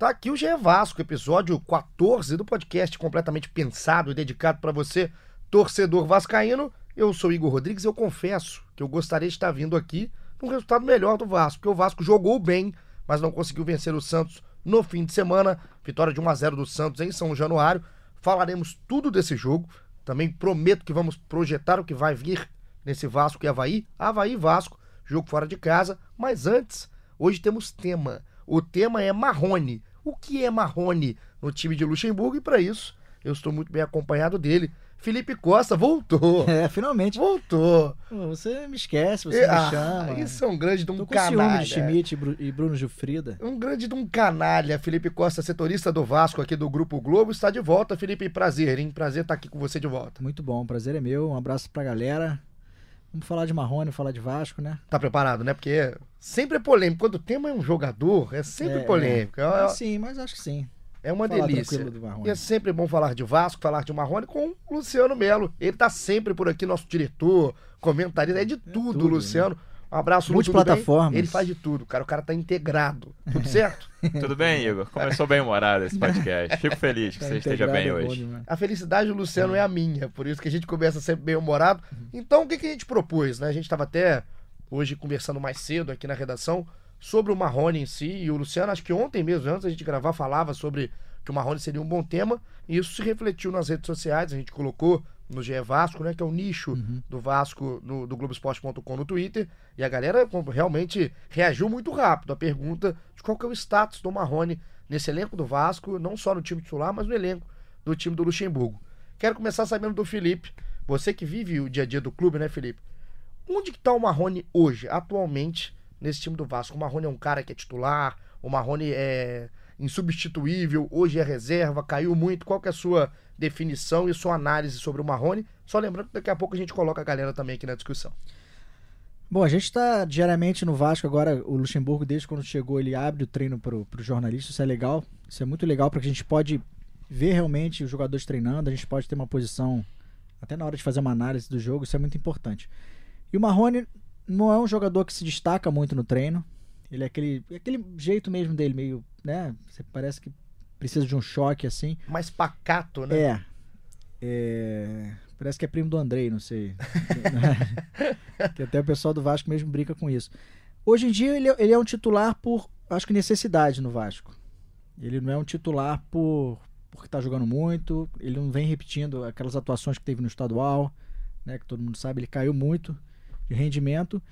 tá aqui o GE Vasco, episódio 14 do podcast completamente pensado e dedicado para você, torcedor vascaíno. Eu sou Igor Rodrigues e eu confesso que eu gostaria de estar vindo aqui num resultado melhor do Vasco, porque o Vasco jogou bem, mas não conseguiu vencer o Santos no fim de semana. Vitória de 1 a 0 do Santos em São Januário. Falaremos tudo desse jogo. Também prometo que vamos projetar o que vai vir nesse Vasco e Havaí. Havaí Vasco, jogo fora de casa. Mas antes, hoje temos tema. O tema é Marrone. O que é Marrone no time de Luxemburgo? E para isso, eu estou muito bem acompanhado dele. Felipe Costa voltou. É, finalmente. Voltou. Você me esquece, você ah, me chama. Isso é um grande de um Tô com canalha. ciúme de Schmidt e Bru- Bruno Gilfrida. Um grande de um canalha. Felipe Costa, setorista do Vasco aqui do Grupo Globo, está de volta. Felipe, prazer, hein? Prazer estar aqui com você de volta. Muito bom, prazer é meu. Um abraço pra galera. Vamos falar de Marrone, falar de Vasco, né? Tá preparado, né? Porque sempre é polêmico. Quando o tema é um jogador, é sempre É, polêmico. É, Ah, sim, mas acho que sim. é uma falar delícia. E é sempre bom falar de Vasco, falar de Marrone com o Luciano Melo. Ele tá sempre por aqui, nosso diretor, comentarista, é de tudo, tudo, né? Luciano. Um abraço? Multiplataformas. Ele faz de tudo, cara. O cara tá integrado. Tudo certo? Tudo bem, Igor? Começou bem humorado esse podcast. Fico feliz que Tá você esteja bem é bom hoje. demais. A felicidade do Luciano é a minha, por isso que a gente começa sempre bem humorado. Então, o que, que a gente propôs, né? A gente estava até hoje conversando mais cedo aqui na redação sobre o Marrone em si, e o Luciano, acho que ontem mesmo, antes da gente gravar, falava sobre que o Marrone seria um bom tema, e isso se refletiu nas redes sociais, a gente colocou no GE Vasco, né, que é o nicho do Vasco no, do Globoesporte.com no Twitter, e a galera realmente reagiu muito rápido à pergunta de qual que é o status do Marrone nesse elenco do Vasco, não só no time titular, mas no elenco do time do Luxemburgo. Quero começar sabendo do Felipe, você que vive o dia a dia do clube, né, Felipe? Onde que tá o Marrone hoje, atualmente, nesse time do Vasco? O Marrone é um cara que é titular, o Marrone é insubstituível, hoje é reserva, caiu muito. Qual que é a sua definição e sua análise sobre o Marrone? Só lembrando que daqui a pouco a gente coloca a galera também aqui na discussão. Bom, a gente está diariamente no Vasco agora. O Luxemburgo, desde quando chegou, ele abre o treino para o jornalista. Isso é legal. Isso é muito legal porque a gente pode ver realmente os jogadores treinando. A gente pode ter uma posição, até na hora de fazer uma análise do jogo. Isso é muito importante. E o Marrone não é um jogador que se destaca muito no treino. Ele é aquele, é aquele jeito mesmo dele, meio, né? Você parece que precisa de um choque assim. Mais pacato, né? É. É, Parece que é primo do Andrei, não sei. que até o pessoal do Vasco mesmo brinca com isso. Hoje em dia ele, é- ele é um titular por, acho que necessidade no Vasco. Ele não é um titular por porque tá jogando muito, ele não vem repetindo aquelas atuações que teve no estadual, né, que todo mundo sabe, ele caiu muito de rendimento.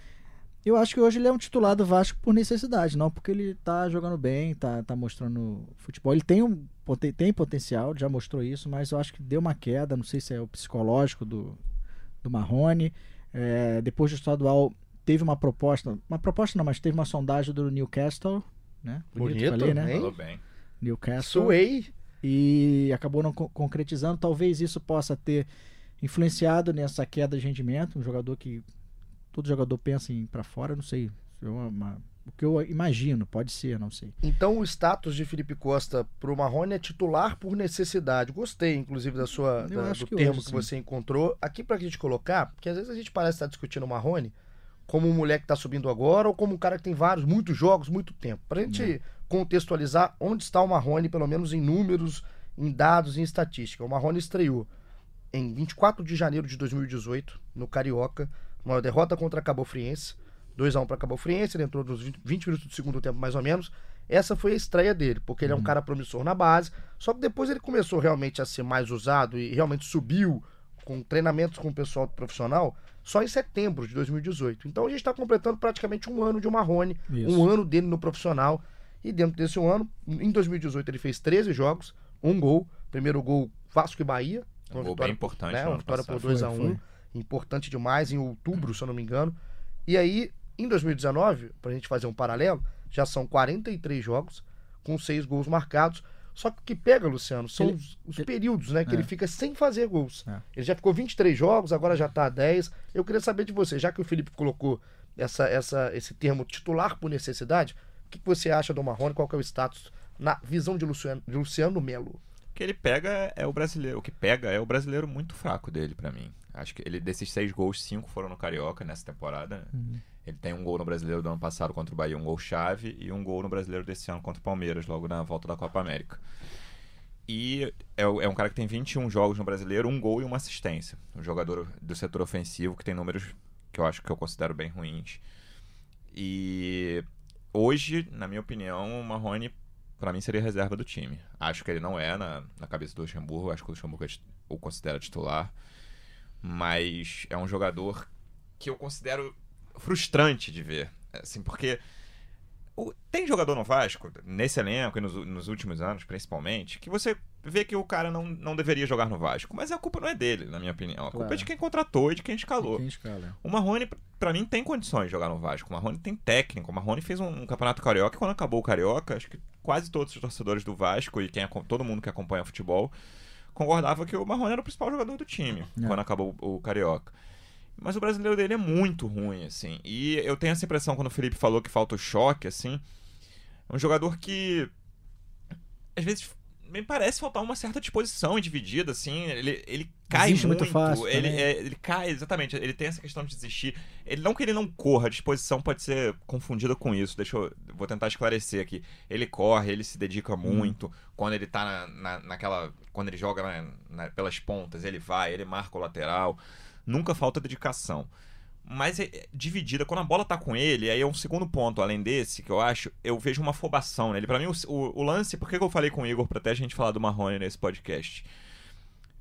Eu acho que hoje ele é um titular do Vasco por necessidade, não porque ele tá jogando bem, tá, tá mostrando futebol. Ele tem, um, tem potencial, já mostrou isso, mas eu acho que deu uma queda, não sei se é o psicológico do, do Marrone. É, depois do estadual teve uma proposta, uma proposta não, mas teve uma sondagem do Newcastle, né? Bonito, falei, né? Falou bem. Newcastle Suei. e acabou não co- concretizando. Talvez isso possa ter influenciado nessa queda de rendimento. Um jogador que todo jogador pensa em ir para fora, não sei. É uma- o que eu imagino, pode ser, não sei. Então o status de Felipe Costa pro Marrone é titular por necessidade. Gostei, inclusive, da sua da- do que termo hoje, que sim. você encontrou. Aqui pra gente colocar, porque às vezes a gente parece estar discutindo o Marrone como um moleque que tá subindo agora ou como um cara que tem vários, muitos jogos, muito tempo. Pra gente É. contextualizar onde está o Marrone, pelo menos em números, em dados em estatística. O Marrone estreou em 24 de janeiro de 2018, no Carioca, uma derrota contra a Cabo Friense, 2x1 para Cabo Friense, ele entrou nos 20, 20 minutos do segundo tempo, mais ou menos. Essa foi a estreia dele, porque ele é um cara promissor na base, só que depois ele começou realmente a ser mais usado e realmente subiu com treinamentos com o pessoal profissional só em setembro de 2018. Então a gente está completando praticamente um ano de Marrone, um ano dele no profissional. E dentro desse um ano, em 2018 ele fez 13 jogos, um gol, primeiro gol Vasco e Bahia, Um gol bem importante né, uma vitória por passado. 2 a Foi, 1 foi. Importante demais, em outubro, se eu não me engano. E aí, em 2019, pra gente fazer um paralelo, já são 43 jogos, com 6 gols marcados. Só que o que pega, Luciano, são Ele- os, os ele- períodos, né? Que É. ele fica sem fazer gols. É. Ele já ficou 23 jogos, agora já tá a 10. Eu queria saber de você, já que o Felipe colocou essa, essa, esse termo titular por necessidade, o que, que você acha do Marrone? Qual que é o status na visão de Luciano, de Luciano Melo? O que ele pega é o brasileiro. O que pega é o brasileiro muito fraco dele, pra mim. Acho que ele desses seis gols, cinco foram no Carioca nessa temporada. Ele tem um gol no Brasileiro do ano passado contra o Bahia, um gol chave, e um gol no Brasileiro desse ano contra o Palmeiras, logo na volta da Copa América. E é, é um cara que tem 21 jogos no Brasileiro, um gol e uma assistência. Um jogador do setor ofensivo que tem números que eu acho que eu considero bem ruins. E hoje, na minha opinião, o Marrone, pra mim, seria reserva do time. Acho que ele não é na, na cabeça do Luxemburgo, acho que o Luxemburgo é o considera titular. Mas é um jogador que eu considero frustrante de ver. Assim, porque o- tem jogador no Vasco, nesse elenco e nos, nos últimos anos, principalmente, que você vê que o cara não, não deveria jogar no Vasco. Mas a culpa não é dele, na minha opinião. A culpa Claro. é de quem contratou e de quem escalou. Quem escala? O Marrone, pra mim, tem condições de jogar no Vasco. O Marrone tem técnico. O Marrone fez um, um campeonato carioca e quando acabou o carioca, acho que quase todos os torcedores do Vasco e quem, todo mundo que acompanha futebol concordava que o Marrone era o principal jogador do time É. quando acabou o, o carioca. Mas o brasileiro dele é muito ruim, assim. E eu tenho essa impressão quando o Felipe falou que falta o choque, assim. É um jogador que às vezes me parece faltar uma certa disposição dividida, assim. Ele, ele cai muito. muito fácil ele, é, ele cai, exatamente. Ele tem essa questão de desistir. Ele, não que ele não corra, a disposição pode ser confundida com isso. Deixa eu. Vou tentar esclarecer aqui. Ele corre, ele se dedica muito. Quando ele tá na, na- naquela. Quando ele joga na- na- pelas pontas, ele vai, ele marca o lateral. Nunca falta dedicação. Mas é, é dividida. Quando a bola tá com ele, aí é um segundo ponto, além desse, que eu acho, eu vejo uma afobação nele. Pra mim, o, o- o lance. Por que eu falei com o Igor pra até a gente falar do Marrone nesse podcast?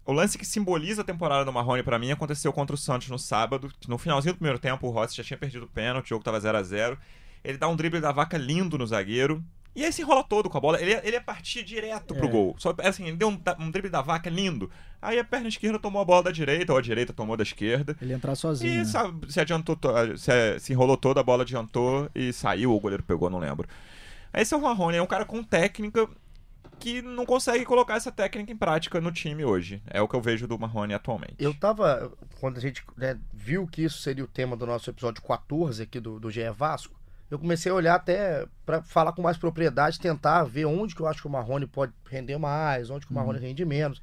O lance que simboliza a temporada do Marrone pra mim aconteceu contra o Santos no sábado. No finalzinho do primeiro tempo, o Rossi já tinha perdido o pênalti, o jogo tava 0 a 0 Ele dá um drible da vaca lindo no zagueiro. E aí se enrola todo com a bola. Ele, ele ia partir direto pro É. gol. Só, assim, ele deu um, um drible da vaca lindo. Aí a perna esquerda tomou a bola da direita, ou a direita tomou da esquerda. Ele entrar sozinho. E né? sabe, se adiantou, to- se, se enrolou toda, a bola adiantou e saiu, o goleiro pegou, não lembro. Esse é o Marrone, é um cara com técnica que não consegue colocar essa técnica em prática no time hoje. É o que eu vejo do Marrone atualmente. Eu tava. Quando a gente né, viu que isso seria o tema do nosso episódio 14 aqui do, do GE Vasco, eu comecei a olhar até pra falar com mais propriedade, tentar ver onde que eu acho que o Marrone pode render mais, onde que o Marrone rende menos.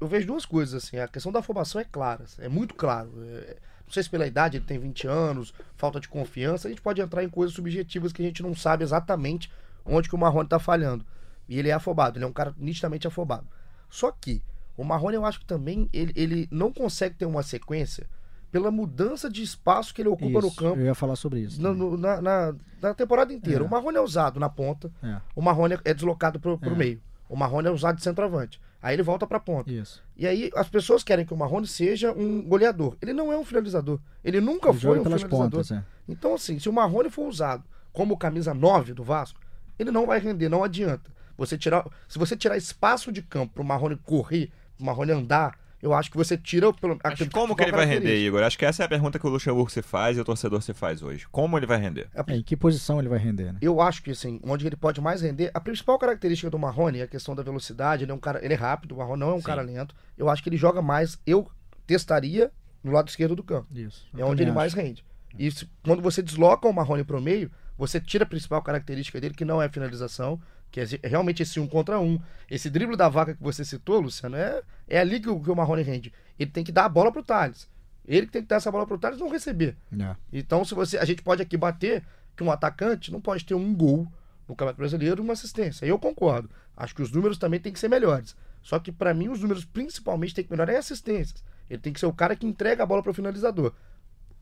Eu vejo duas coisas, assim. A questão da afobação é clara, é muito claro. É, não sei se pela idade ele tem 20 anos, falta de confiança, a gente pode entrar em coisas subjetivas que a gente não sabe exatamente onde que o Marrone tá falhando. E ele é afobado, ele é um cara nitidamente afobado. Só que o Marrone eu acho que também ele, ele não consegue ter uma sequência pela mudança de espaço que ele ocupa no Isso, campo Eu ia falar sobre isso. na, no- na, na- na temporada inteira. É. O Marrone é usado na ponta, É, o Marrone é deslocado pro, pro É. meio. O Marrone é usado de centroavante. Aí ele volta pra ponta. isso. E aí as pessoas querem que o Marrone seja um goleador. Ele não é um finalizador. Ele nunca Ele foi um finalizador. pontas, é. Então, assim, se o Marrone for usado como camisa 9 do Vasco, ele não vai render, não adianta. Você tirar, se você tirar espaço de campo pro Marrone correr, pro Marrone andar, eu acho que você tira pelo Mas como que ele vai render. Igor? Acho que essa é a pergunta que o Luxemburgo se faz e o torcedor se faz hoje. Como ele vai render? É, em que posição ele vai render, né? Eu acho que assim, onde ele pode mais render, a principal característica do Marrone é a questão da velocidade, ele é um cara, ele é rápido, o Marrone não é um Sim. cara lento. Eu acho que ele joga mais, eu testaria no lado esquerdo do campo. Isso. É onde ele acho. mais rende. E se- quando você desloca o Marrone pro meio, você tira a principal característica dele, que não é finalização, que é realmente esse um contra um. Esse drible da vaca que você citou, Luciano, é, é ali que o, que o Marrone rende. Ele tem que dar a bola pro Thales. Ele que tem que dar essa bola pro Thales não receber. É. Então, se você, a gente pode aqui bater que um atacante não pode ter um gol no Campeonato Brasileiro e uma assistência. Eu concordo. Acho que os números também têm que ser melhores. Só que pra mim os números principalmente têm que melhorar é assistências. Ele tem que ser o cara que entrega a bola pro finalizador.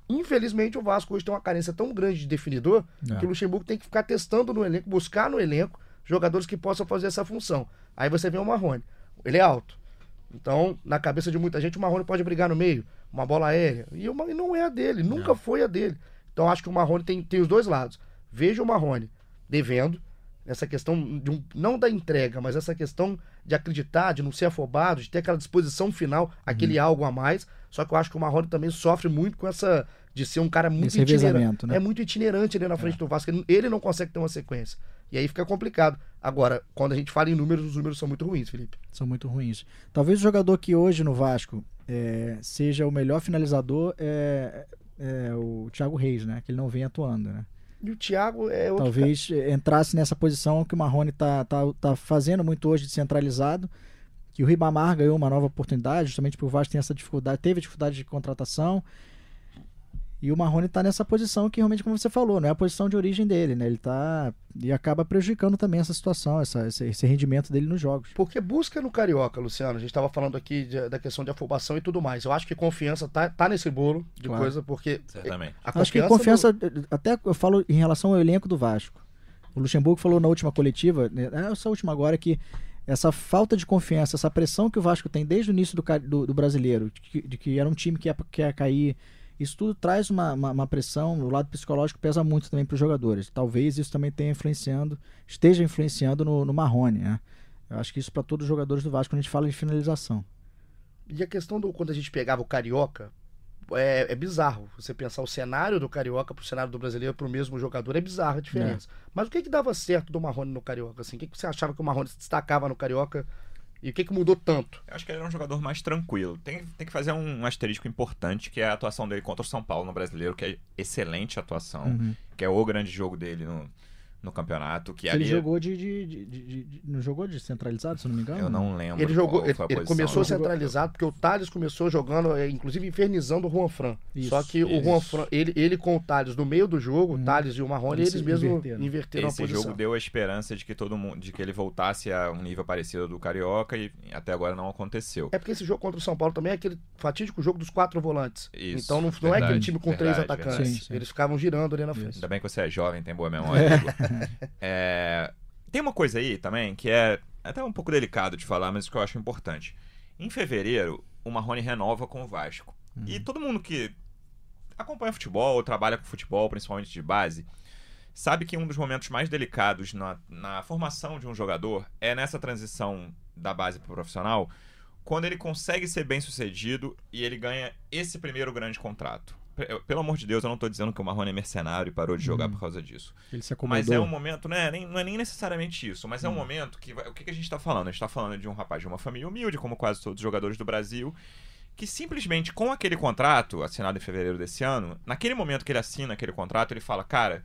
Infelizmente o Vasco hoje tem uma carência tão grande de definidor É. que o Luxemburgo tem que ficar testando no elenco, buscar no elenco jogadores que possam fazer essa função. Aí você vê o Marrone. Ele é alto. Então, na cabeça de muita gente, o Marrone pode brigar no meio, uma bola aérea. E, o, Ma- e não é a dele, nunca foi a dele. Então, acho que o Marrone tem, tem os dois lados. Vejo o Marrone devendo, essa questão de um, não da entrega, mas essa questão de acreditar, de não ser afobado, de ter aquela disposição final, aquele Uhum. algo a mais. Só que eu acho que o Marrone também sofre muito com essa de ser um cara muito itinerante. né? É muito itinerante ali na frente do Vasco. Ele, ele não consegue ter uma sequência. E aí fica complicado. Agora, quando a gente fala em números, os números são muito ruins, Felipe. São muito ruins. Talvez o jogador que hoje no Vasco é, seja o melhor finalizador é, é, o Thiago Reis, né? Que ele não vem atuando, né? E o Thiago é outro. Talvez cara. entrasse nessa posição que o Marrone tá, tá, tá fazendo muito hoje de centralizado. Que o Ribamar ganhou uma nova oportunidade, justamente porque o Vasco tem essa dificuldade, teve dificuldade de contratação. E o Marrone está nessa posição que realmente, como você falou, não é a posição de origem dele, né? Ele tá. E acaba prejudicando também essa situação, essa, esse, rendimento dele nos jogos. Porque busca no Carioca, Luciano. A gente estava falando aqui de, da questão de afobação e tudo mais. Eu acho que confiança tá, tá nesse bolo de claro. coisa, porque. Certamente. acho que confiança. Do... Até eu falo em relação ao elenco do Vasco. O Luxemburgo falou na última coletiva, né, essa última agora, que essa falta de confiança, essa pressão que o Vasco tem desde o início do, do, do brasileiro, de que, de que, era um time que ia, que ia cair isso tudo traz uma, uma, uma pressão, o lado psicológico pesa muito também para os jogadores. Talvez isso também tenha influenciando, esteja influenciando no, no Marrone, né? Eu acho que isso para todos os jogadores do Vasco quando a gente fala de finalização. E a questão do quando a gente pegava o Carioca, é, é bizarro. Você pensar o cenário do Carioca para o cenário do brasileiro para o mesmo jogador, é bizarra a diferença. É. Mas o que, que dava certo do Marrone no Carioca? Assim? O que, que você achava que o Marrone se destacava no Carioca e o que, que mudou tanto? Eu acho que ele era um jogador mais tranquilo. Tem, tem que fazer um, asterisco importante, que é a atuação dele contra o São Paulo no Brasileiro, que é excelente atuação, uhum. que é o grande jogo dele no, no campeonato. Que, ele jogou de, de, de, de, Não jogou de centralizado, se não me engano? Eu não lembro. Ele jogou. Ele, ele começou centralizado, porque o Thales começou jogando, é, inclusive infernizando o Juan Fran. Isso, Só que isso. o Juan Fran, ele, ele com o Thales no meio do jogo, hum. o Thales e o Marrone, eles mesmos inverteram, inverteram Esse a posição. jogo deu a esperança de que todo mundo, de que ele voltasse a um nível parecido do Carioca e até agora não aconteceu. É porque esse jogo contra o São Paulo também é aquele fatídico jogo dos quatro volantes. Isso, então não, não é aquele time com verdade, três atacantes. Sim, sim. Eles ficavam girando ali na frente. Ainda bem que você é jovem, tem boa memória. é. É, tem uma coisa aí também que é até um pouco delicado de falar, mas que eu acho importante. Em fevereiro, o Marrone renova com o Vasco. Uhum. E todo mundo que acompanha futebol, ou trabalha com futebol, principalmente de base, sabe que um dos momentos mais delicados na, na formação de um jogador é nessa transição da base para o profissional, quando ele consegue ser bem sucedido e ele ganha esse primeiro grande contrato pelo amor de Deus, eu não estou dizendo que o Marrone é mercenário e parou de jogar hum. por causa disso. Ele se Mas é um momento, né? Nem, não é nem necessariamente isso, mas é um hum. momento que. O que, que a gente está falando? A gente está falando de um rapaz de uma família humilde, como quase todos os jogadores do Brasil, que simplesmente com aquele contrato, assinado em fevereiro desse ano, naquele momento que ele assina aquele contrato, ele fala, cara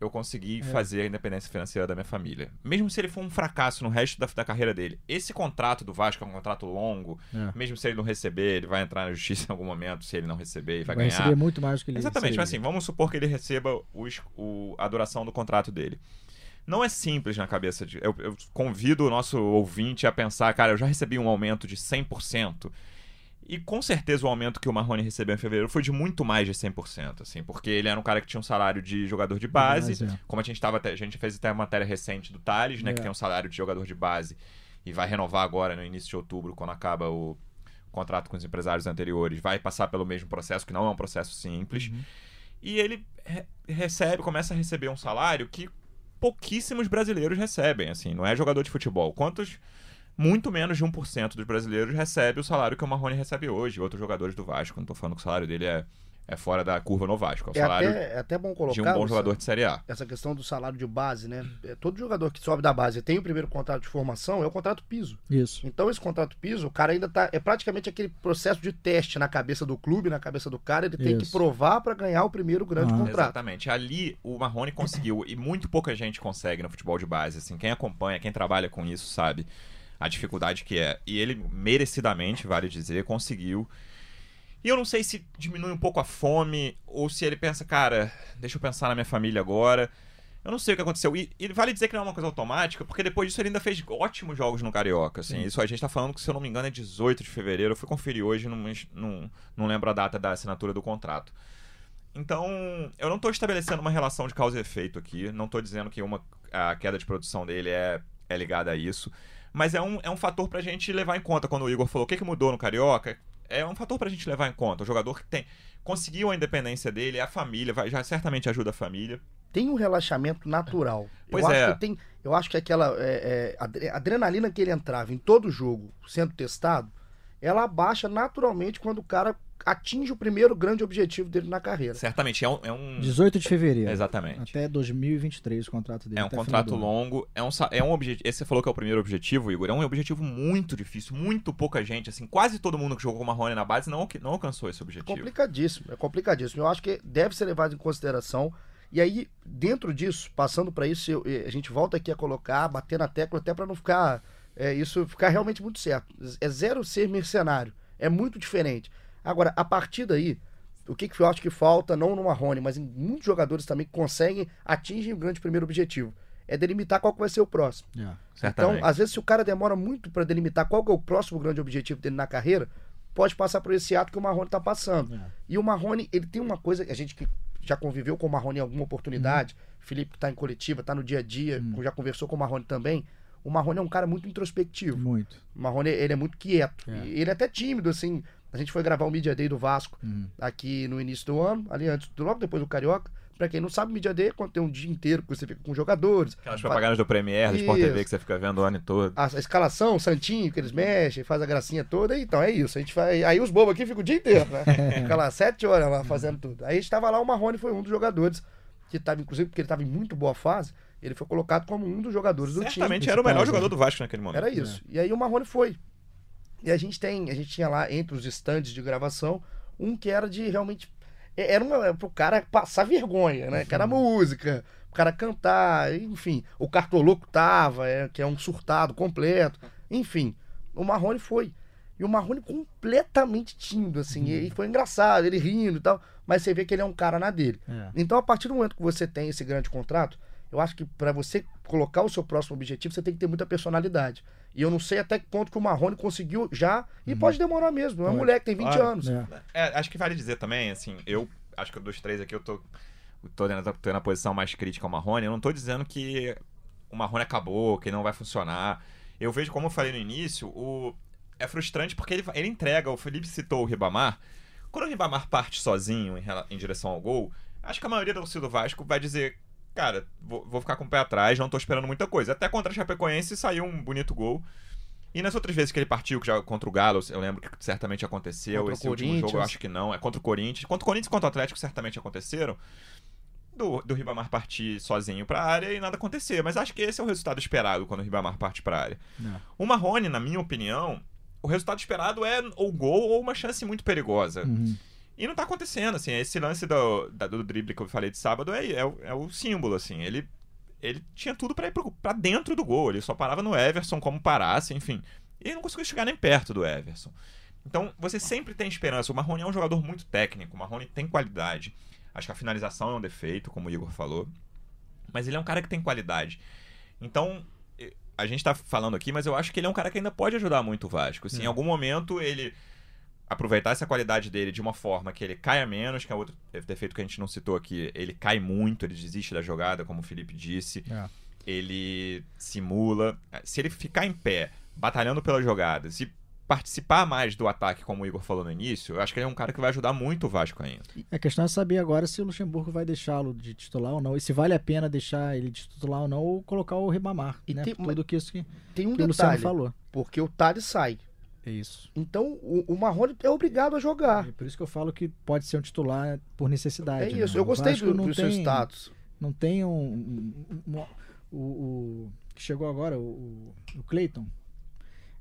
eu consegui é. fazer a independência financeira da minha família. Mesmo se ele for um fracasso no resto da, da carreira dele. Esse contrato do Vasco é um contrato longo, é. mesmo se ele não receber, ele vai entrar na justiça em algum momento, se ele não receber, e vai, vai ganhar. receber muito mais do que ele Exatamente, mas assim, vamos supor que ele receba o, a duração do contrato dele. Não é simples na cabeça de. Eu, eu convido o nosso ouvinte a pensar, cara, eu já recebi um aumento de 100%. E com certeza o aumento que o Marrone recebeu em fevereiro foi de muito mais de 100%, assim, porque ele era um cara que tinha um salário de jogador de base, é. como a gente tava a gente fez até uma matéria recente do Thales, né, é. que tem um salário de jogador de base e vai renovar agora no início de outubro, quando acaba o contrato com os empresários anteriores, vai passar pelo mesmo processo, que não é um processo simples. Uhum. E ele re recebe, começa a receber um salário que pouquíssimos brasileiros recebem, assim, não é jogador de futebol. Quantos muito menos de 1% dos brasileiros recebe o salário que o Marrone recebe hoje. Outros jogadores do Vasco, não estou falando que o salário dele é, é fora da curva no Vasco. É, o é salário até, é até bom colocar de um bom jogador de Série A. Essa questão do salário de base, né? É, todo jogador que sobe da base tem o primeiro contrato de formação, é o contrato piso. Isso. Então esse contrato piso, o cara ainda tá. É praticamente aquele processo de teste na cabeça do clube, na cabeça do cara. Ele tem Isso. que provar para ganhar o primeiro grande ah. contrato. Exatamente. Ali o Marrone conseguiu, e muito pouca gente consegue no futebol de base. Assim, quem acompanha, quem trabalha com isso, sabe a dificuldade que é. E ele, merecidamente, vale dizer, conseguiu. E eu não sei se diminui um pouco a fome, ou se ele pensa, cara, deixa eu pensar na minha família agora. Eu não sei o que aconteceu. E, e, vale dizer que não é uma coisa automática, porque depois disso ele ainda fez ótimos jogos no Carioca. Assim. Isso a gente tá falando que, se eu não me engano, é 18 de fevereiro. Eu fui conferir hoje, não, não, não lembro a data da assinatura do contrato. Então, eu não estou estabelecendo uma relação de causa e efeito aqui. Não estou dizendo que uma, a queda de produção dele é, é ligada a isso. Mas é um, é um fator pra gente levar em conta. Quando o Igor falou o que, que mudou no Carioca, é um fator pra gente levar em conta. O jogador que tem conseguiu a independência dele, a família, vai, já certamente ajuda a família. Tem um relaxamento natural. Pois eu é. Acho que tem, eu acho que aquela é, é, adrenalina que ele entrava em todo jogo, sendo testado, ela abaixa naturalmente quando o cara atinge o primeiro grande objetivo dele na carreira. Certamente, é um. É um... 18 de fevereiro. Exatamente. Até 2023 o contrato dele. É um contrato longo, é um, é um objetivo. Esse você falou que é o primeiro objetivo, Igor. É um objetivo muito difícil, muito pouca gente, assim, quase todo mundo que jogou com Marrone na base não, não alcançou esse objetivo. Complicadíssimo, é complicadíssimo. Eu acho que deve ser levado em consideração. E aí, dentro disso, passando para isso, eu- eh, a gente volta aqui a colocar, bater na tecla, até para não ficar é, isso ficar realmente muito certo. É zero ser mercenário, é muito diferente. Agora, a partir daí, o que, que eu acho que falta, não no Marrone, mas em muitos jogadores também que conseguem, atingem o grande primeiro objetivo. É delimitar qual vai ser o próximo. É. Certamente. Então, às vezes, se o cara demora muito para delimitar qual é o próximo grande objetivo dele na carreira, pode passar por esse ato que o Marrone tá passando. É. E o Marrone, ele tem uma coisa, a gente que já conviveu com o Marrone em alguma oportunidade, Felipe que tá em coletiva, tá no dia a dia, já conversou com o Marrone também. O Marrone é um cara muito introspectivo. Muito. O Marrone, ele é muito quieto. É. E Ele é até tímido, assim. A gente foi gravar o Media Day do Vasco Uhum. aqui no início do ano, ali antes, logo depois do Carioca. Pra quem não sabe, Media Day é quando tem um dia inteiro que você fica com jogadores. Aquelas propagandas do Premier, do Sport. TV que você fica vendo o ano todo. a, a escalação, o Santinho, que eles mexem, faz a gracinha toda, então é isso. A gente faz, aí os bobos aqui ficam o dia inteiro, né? Fica lá sete horas lá fazendo tudo. Aí estava lá, o Marrone foi um dos jogadores que estava, inclusive, porque ele estava em muito boa fase, ele foi colocado como um dos jogadores do time. Certamente era o melhor principal, jogador do Vasco naquele momento. Era isso. E aí o Marrone foi. E a gente tem, a gente tinha lá entre os estandes de gravação um que era de realmente é- era uma, pro cara passar vergonha, né? Que era música, o cara cantar, enfim. O Cartoloco tava, é, que é um surtado completo. Enfim, o Marrone foi. E o Marrone completamente tímido, assim. E foi engraçado, ele rindo e tal. Mas você vê que ele é um cara na dele. É. Então, a partir do momento que você tem esse grande contrato, eu acho que para você colocar o seu próximo objetivo, você tem que ter muita personalidade. E eu não sei até que ponto que o Marrone conseguiu já, e pode demorar mesmo. É um moleque, tem 20 Claro. anos. É. É, acho que vale dizer também, assim, eu acho que dos três aqui eu tô, tô, na, tô na posição mais crítica ao Marrone. Eu não tô dizendo que o Marrone acabou, que não vai funcionar. Eu vejo, como eu falei no início, o... é frustrante porque ele, ele entrega. O Felipe citou o Ribamar. Quando o Ribamar parte sozinho em, em direção ao gol, acho que a maioria da torcida do Vasco vai dizer. Cara, vou, vou ficar com o pé atrás, não tô esperando muita coisa. Até contra a Chapecoense saiu um bonito gol. E nas outras vezes que ele partiu, que já contra o Galo, eu lembro que certamente aconteceu. Contra Esse último jogo eu acho que não. É contra o Corinthians. Contra o Corinthians e contra o Atlético certamente aconteceram. Do, do Ribamar partir sozinho pra área e nada acontecer. Mas acho que esse é o resultado esperado quando o Ribamar parte pra área. É. O Marrone, na minha opinião, o resultado esperado é ou gol ou uma chance muito perigosa. Uhum. E não tá acontecendo, assim. Esse lance do, do drible que eu falei de sábado é, é, o- é o símbolo, assim. Ele, ele tinha tudo pra ir pro, pra dentro do gol. Ele só parava no Everson como parasse, enfim. E ele não conseguiu chegar nem perto do Everson. Então, você sempre tem esperança. O Marrone é um jogador muito técnico. O Marrone tem qualidade. Acho que a finalização é um defeito, como o Igor falou. Mas ele é um cara que tem qualidade. Então, a gente tá falando aqui, mas eu acho que ele é um cara que ainda pode ajudar muito o Vasco. Se em algum momento ele aproveitar essa qualidade dele de uma forma que ele caia menos, que é outro defeito que a gente não citou aqui, ele cai muito, ele desiste da jogada, como o Felipe disse, É. ele simula. Se ele ficar em pé, batalhando pelas jogadas e participar mais do ataque, como o Igor falou no início, eu acho que ele é um cara que vai ajudar muito o Vasco ainda. A questão é saber agora se o Luxemburgo vai deixá-lo de titular ou não. E se vale a pena deixar ele de titular ou não, ou colocar o Ribamar. E né? tem- Tudo que isso que, Tem um que o Luciano detalhe, falou. porque o Thales sai. É isso. Então, o, o Marrone é obrigado a jogar. É por isso que eu falo que pode ser um titular por necessidade. É né? isso. Eu O gostei do, não do seu tem- status. Não tem um. um- um- um- o, o- que chegou agora, o, o Cleiton.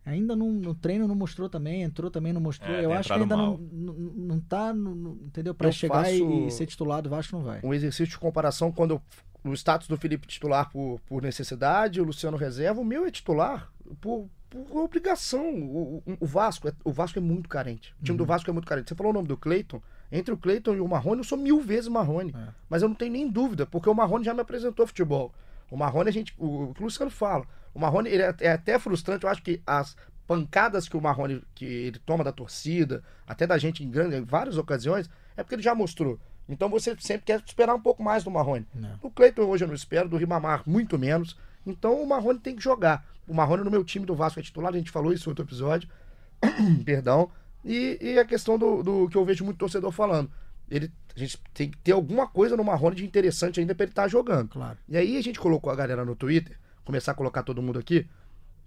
Ainda não, no treino não mostrou também, entrou também não mostrou. É, eu acho que ainda não, mal. não, não tá, no, no- entendeu? Pra Eu chegar e- e ser titular do Vasco não vai. Um exercício de comparação quando eu, o status do Felipe titular por, por necessidade, o Luciano reserva, o meu é titular por, por obrigação. O, o- o Vasco é, o Vasco é muito carente. O time do Vasco é muito carente. Você falou o nome do Cleiton. Entre o Cleiton e o Marrone, eu sou mil vezes Marrone. É. Mas eu não tenho nem dúvida, porque o Marrone já me apresentou futebol. O Marrone, a gente. O, o o Luciano fala. O Marrone ele é, é até frustrante. Eu acho que as pancadas que o Marrone que ele toma da torcida, até da gente em, grande, em várias ocasiões, é porque ele já mostrou. Então você sempre quer esperar um pouco mais do Marrone. Não. Do Cleiton hoje eu não espero, do Ribamar muito menos. Então o Marrone tem que jogar. O Marrone no meu time do Vasco é titular, a gente falou isso no outro episódio. Perdão. E, e a questão do, do que eu vejo muito torcedor falando. Ele, a gente tem que ter alguma coisa no Marrone de interessante ainda pra ele estar jogando. Claro. E aí a gente colocou a galera no Twitter, começar a colocar todo mundo aqui.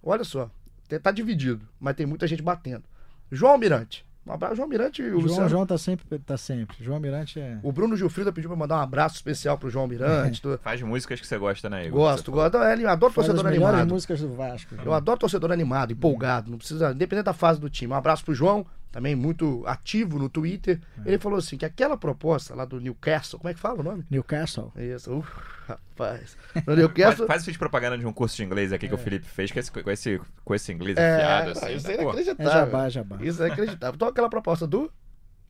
Olha só, tá- tá dividido, mas tem muita gente batendo. João Almirante. Um abraço, João Mirante e o João, Luciano. João tá sempre, tá sempre. João Mirante é. O Bruno Gilfrida pediu pra mandar um abraço especial pro João Mirante. Tu- Faz músicas que você gosta, né, Igor? Gosto, gosto. É, Ele adoro Faz as torcedor melhores animado. músicas do Vasco. Eu adoro torcedor animado, empolgado, não precisa, independente da fase do time. Um abraço pro João, também muito ativo no Twitter. É. Ele falou assim: que aquela proposta lá do Newcastle, como é que fala o nome? Newcastle. Isso, uf, rapaz. No Faz, Newcastle. faz fiz propaganda de um curso de inglês aqui que o Felipe fez com esse, com esse, com esse inglês É, afiado, assim. isso né? é Pô, É inacreditável. jabá, jabá. Isso é inacreditável. Então aquela proposta do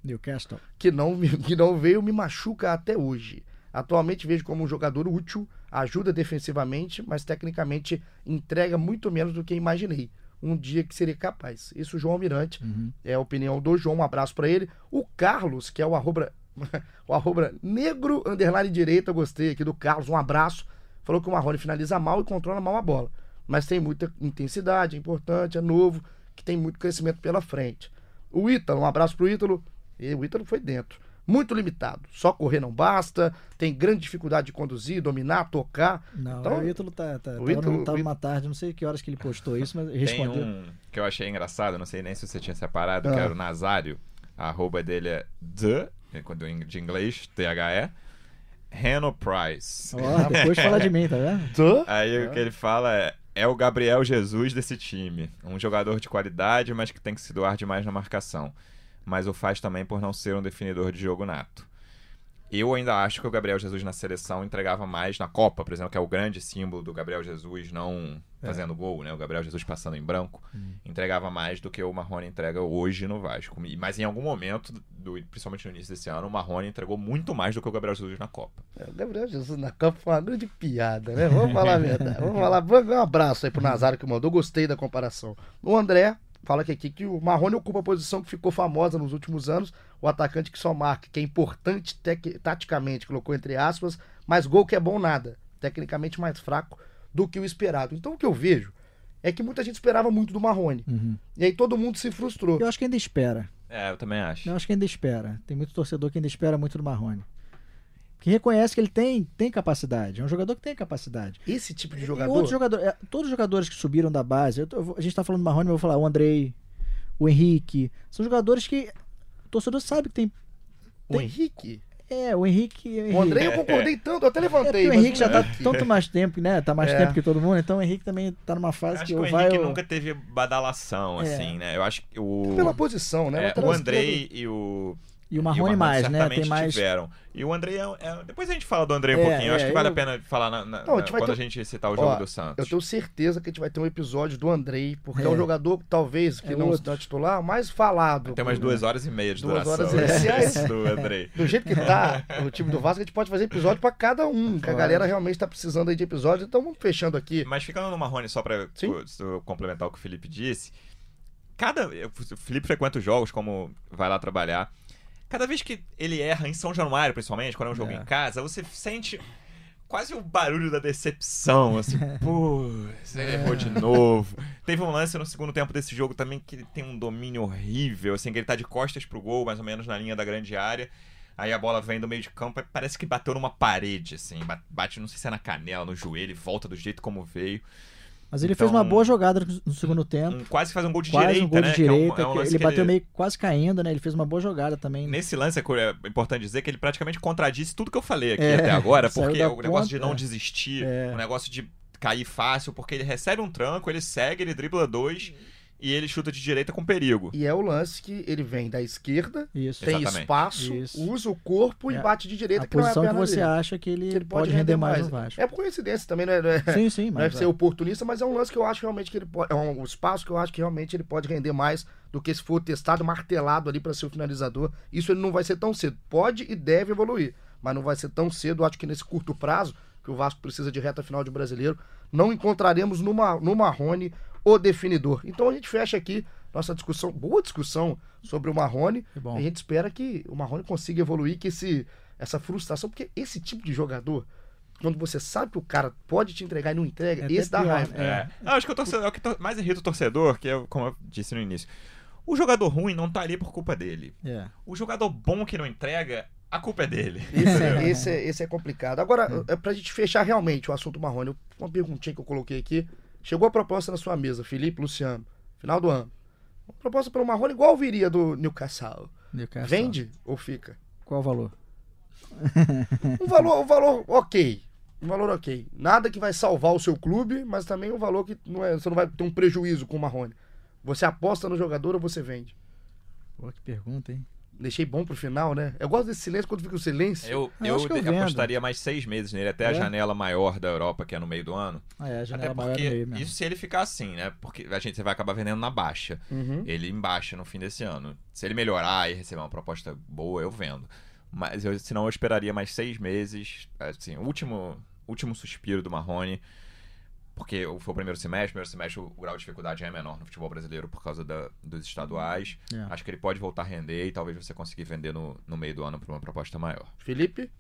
Newcastle. que não, que não veio me machuca até hoje. Atualmente vejo como um jogador útil, ajuda defensivamente, mas tecnicamente entrega muito menos do que imaginei. Um dia que seria capaz. Isso João Almirante. Uhum. É a opinião do João. Um abraço pra ele. O Carlos, que é o arroba, o arroba negro underline direita, gostei aqui do Carlos. Um abraço. Falou que o Marrone finaliza mal e controla mal a bola. Mas tem muita intensidade, é importante, é novo, que tem muito crescimento pela frente. O Ítalo, um abraço pro Ítalo. E o Ítalo foi dentro. Muito limitado. Só correr não basta. Tem grande dificuldade de conduzir, dominar, tocar. Não, Então, o Ítalo tá, tá, o Ítalo- tava numa tarde, não sei que horas que ele postou isso, mas Tem respondeu. um que eu achei engraçado, não sei nem se você tinha separado, Ah. que era o Nazário. A arroba dele é The, de inglês, T-H-E, Reno Price. Ó, depois fala de mim, tá vendo? Aí o que ele fala é: é o Gabriel Jesus desse time. Um jogador de qualidade, mas que tem que se doar demais na marcação. Mas o faz também por não ser um definidor de jogo nato. Eu ainda acho que o Gabriel Jesus na seleção entregava mais na Copa, por exemplo, que é o grande símbolo do Gabriel Jesus não fazendo gol, né? O Gabriel Jesus passando em branco, entregava mais do que o Marrone entrega hoje no Vasco. Mas em algum momento, do- principalmente no início desse ano, o Marrone entregou muito mais do que o Gabriel Jesus na Copa. É, O Gabriel Jesus na Copa foi uma grande piada, né? Vamos falar a verdade. Vamos falar. Um abraço aí pro Nazário que mandou. Gostei da comparação. O André fala que aqui que o Marrone ocupa a posição que ficou famosa nos últimos anos. O atacante que só marca, que é importante tec- taticamente, colocou entre aspas, mas gol que é bom nada. Tecnicamente mais fraco do que o esperado. Então o que eu vejo é que muita gente esperava muito do Marrone. Uhum. E aí todo mundo se frustrou. Eu acho que ainda espera. É, eu também acho. Eu acho que ainda espera. Tem muito torcedor que ainda espera muito do Marrone. Que reconhece que ele tem, tem capacidade. É um jogador que tem capacidade. Esse tipo de jogador. outros jogadores, é, todos os jogadores que subiram da base, eu a gente tá falando do Marrone, mas eu vou falar o Andrei, o Henrique. São jogadores que o torcedor sabe que tem. O Henrique. É, o Henrique. O André eu concordei tanto, eu até É levantei. porque o mas Henrique já tá tanto mais tempo, né? Tá mais É. tempo que todo mundo, então o Henrique também tá numa fase Acho que que o vai. Henrique ou- nunca teve badalação, É. assim, né? Eu acho que o. Pela posição, né? é, o Andrei e o. E o Marrone mais, né? Tem mais. tiveram. E o Andrei é, é- Depois a gente fala do Andrei um É, pouquinho. Eu acho é, que vale eu- a pena falar na- na- Não, a quando ter- a gente citar o jogo Ó, do Santos. Eu tenho certeza que a gente vai ter um episódio do Andrei, porque é, É. um jogador, talvez, que É não está titular, mais falado. Tem umas duas horas e meia de Duas duração horas e do Andrei. Do jeito que tá o time do Vasco, a gente pode fazer episódio pra cada um, que a galera realmente tá precisando aí de episódio. Então vamos fechando aqui. Mas ficando no Marrone, só eu complementar o que o Felipe disse, cada. O Felipe frequenta os jogos, como vai lá trabalhar. Cada vez que ele erra, em São Januário, principalmente, quando é um jogo É. em casa, você sente quase o barulho da decepção, assim, pô, você errou de novo. Teve um lance no segundo tempo desse jogo também que ele tem um domínio horrível, assim, que ele tá de costas pro gol, mais ou menos na linha da grande área. Aí a bola vem do meio de campo, e parece que bateu numa parede, assim, ba- bate, não sei se é na canela, no joelho, volta do jeito como veio. Mas ele Então, fez uma boa jogada no segundo tempo. Um- quase faz um gol de quase direita, um gol né? de é um- é um lance ele bateu meio quase caindo, né? Ele fez uma boa jogada também. Nesse lance é é importante dizer que ele praticamente contradisse tudo que eu falei aqui É, até agora, porque o negócio de não é. desistir, É. o negócio de cair fácil, porque ele recebe um tranco, ele segue, ele dribla dois e ele chuta de direita com perigo. E é o lance que ele vem da esquerda, Isso. tem Exatamente. espaço, Isso. usa o corpo e É. bate de direita, A que não é a posição que você dele. acha que ele, Que ele pode, render mais, no Vasco. É por coincidência também, não é, não é- Sim, sim, não mas. deve ser oportunista, mas é um lance que eu acho realmente que ele pode. É um espaço que eu acho que realmente ele pode render mais do que se for testado, martelado ali para ser o finalizador. Isso ele não vai ser tão cedo. Pode e deve evoluir, mas não vai ser tão cedo. Eu acho que nesse curto prazo, que o Vasco precisa de reta final de brasileiro, não encontraremos no, Ma- no Marrone o definidor. Então a gente fecha aqui nossa discussão, boa discussão sobre o Marrone. A gente espera que o Marrone consiga evoluir, que esse, essa frustração, porque esse tipo de jogador, quando você sabe que o cara pode te entregar e não entrega, É esse dá pior, raiva. É. É. Ah, acho que o, torcedor, o que mais irrita o torcedor, que é como eu disse no início. O jogador ruim não tá ali por culpa dele. É. O jogador bom que não entrega, a culpa é dele. Esse, é, esse, é, esse é complicado. Agora, é pra gente fechar realmente o assunto Marrone, eu- uma perguntinha que eu coloquei aqui. Chegou a proposta na sua mesa, Felipe, Luciano, final do ano. Uma proposta pelo Marrone igual viria do Newcastle. Newcastle. Vende ou fica? Qual o valor? Um valor, um valor ok. Um valor ok. Nada que vai salvar o seu clube, mas também um valor que não é, você não vai ter um prejuízo com o Marrone. Você aposta no jogador ou você vende? Pô, que pergunta, hein? Deixei bom pro final, né? Eu gosto desse silêncio quando fica o silêncio. Eu, Eu eu, eu apostaria mais seis meses nele, até a É? janela maior da Europa, que é no meio do ano. Ah, é, a Até janela maior no porque meio mesmo. isso se ele ficar assim, né? Porque a gente vai acabar vendendo na baixa. Uhum. Ele em baixa no fim desse ano. Se ele melhorar e receber uma proposta boa, eu vendo. Mas eu, senão eu esperaria mais seis meses. Assim, o último, último suspiro do Marrone. Porque foi o primeiro semestre, primeiro semestre o, grau de dificuldade é menor no futebol brasileiro por causa da- dos estaduais. É. Acho que ele pode voltar a render e talvez você conseguir vender no, no meio do ano por uma proposta maior. Felipe?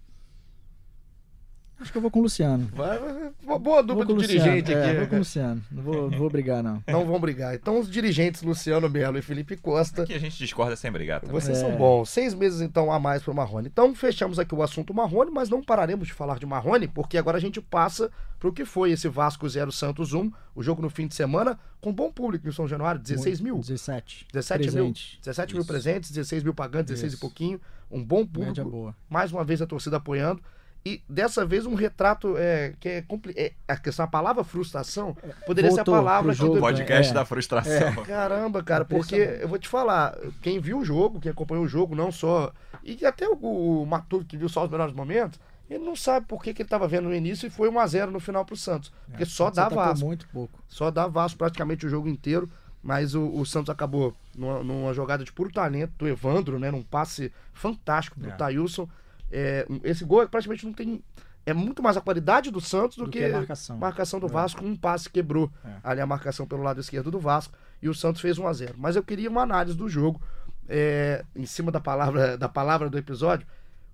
Acho que eu vou com o Luciano. Vai, vai, uma boa dupla de o Luciano. dirigente é, aqui. vou com o Luciano. Não vou, não vou brigar, não. Não vão brigar. Então, os dirigentes Luciano Melo e Felipe Costa. Aqui a gente discorda sem brigar também. Vocês É. são bons. Seis meses, então, a mais pro Marrone. Então, fechamos aqui o assunto Marrone, mas não pararemos de falar de Marrone, porque agora a gente passa pro que foi esse Vasco 0 Santos 1, o jogo no fim de semana, com bom público em São Januário, 16 mil. 17. 17 mil. Presente. 17 mil Isso. presentes, 16 mil pagantes, 16 e Isso. pouquinho. Um bom Média público. boa. Mais uma vez a torcida apoiando. E dessa vez um retrato é, que é, compli- é a questão, a palavra frustração poderia ser a Voltou palavra jogo, do- Podcast É. da frustração. Caramba, cara, porque eu vou te falar, quem viu o jogo, quem acompanhou o jogo, não só. E até o, o Matuto, que viu só os melhores momentos, ele não sabe por que, que ele tava vendo no início e foi 1x0 no final pro Santos. Porque só dá Vasco. muito pouco. Só dá Vasco praticamente o jogo inteiro. Mas o, o Santos acabou numa, numa jogada de puro talento do Evandro, né? Num passe fantástico do É. Thailson. É, esse gol praticamente não tem. É muito mais a qualidade do Santos do, Do que, que a marcação. marcação do É. Vasco. Um passe quebrou É. ali a marcação pelo lado esquerdo do Vasco. E o Santos fez 1 a 0 Mas eu queria uma análise do jogo, é, em cima da palavra, da palavra do episódio.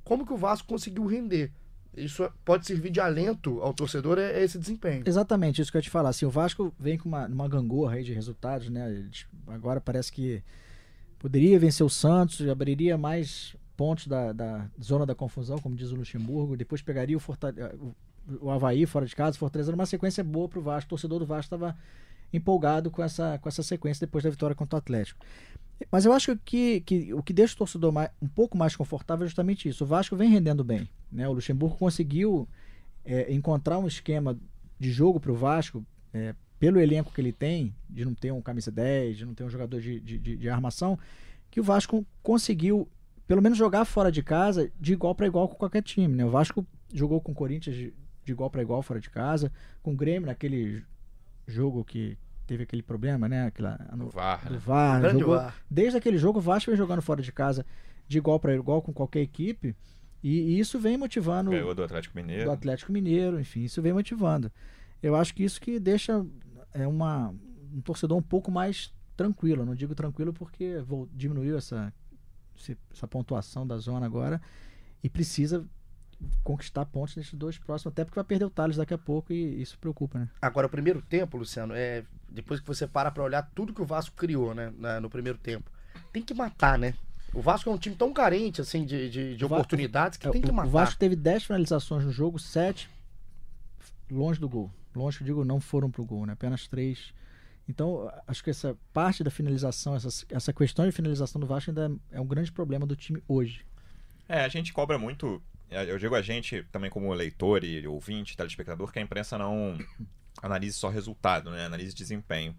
Como que o Vasco conseguiu render? Isso pode servir de alento ao torcedor, é, é esse desempenho. Exatamente, isso que eu ia te falar. Assim, o Vasco vem com uma, uma gangorra aí de resultados, né? Eles- Agora parece que poderia vencer o Santos, abriria mais pontos da, da zona da confusão, como diz o Luxemburgo. Depois pegaria o, o, o Havaí fora de casa, Fortaleza, uma sequência boa pro Vasco. O torcedor do Vasco estava empolgado com essa, com essa sequência depois da vitória contra o Atlético. Mas eu acho que, que o que deixa o torcedor mais- um pouco mais confortável é justamente isso. O Vasco vem rendendo bem. Né? O Luxemburgo conseguiu é, encontrar um esquema de jogo para o Vasco, é, pelo elenco que ele tem, de não ter um camisa 10, de não ter um jogador de, de, de- de armação, que o Vasco conseguiu, pelo menos, jogar fora de casa de igual para igual com qualquer time. Né? O Vasco jogou com o Corinthians de, de igual para igual fora de casa, com o Grêmio naquele jogo que teve aquele problema, né? Aquela, No VAR, do né? VAR, Grande jogou- VAR. Desde aquele jogo, o Vasco vem jogando fora de casa de igual para igual com qualquer equipe. E, e isso vem motivando Ganhou do Atlético Mineiro. do Atlético Mineiro, enfim, isso vem motivando. Eu acho que isso que deixa é uma, um torcedor um pouco mais tranquilo. Eu não digo tranquilo porque vol- diminuiu essa, essa pontuação da zona agora e precisa conquistar pontos nesses dois próximos, até porque vai perder o Thales daqui a pouco e isso preocupa, né? Agora, o primeiro tempo, Luciano, é depois que você para pra olhar tudo que o Vasco criou, né, na- no primeiro tempo, tem que matar, né? O Vasco é um time tão carente, assim, de, de, de oportunidades que É, tem que matar. o Vasco teve 10 finalizações no jogo, 7 longe do gol. Longe que eu digo, não foram pro gol, né? Apenas 3. Então, acho que essa parte da finalização, essa, essa questão de finalização do Vasco ainda é um grande problema do time hoje. É, a gente cobra muito. é, Eu digo a gente também como leitor e ouvinte, telespectador, que a imprensa não analise só resultado, né? Analise desempenho.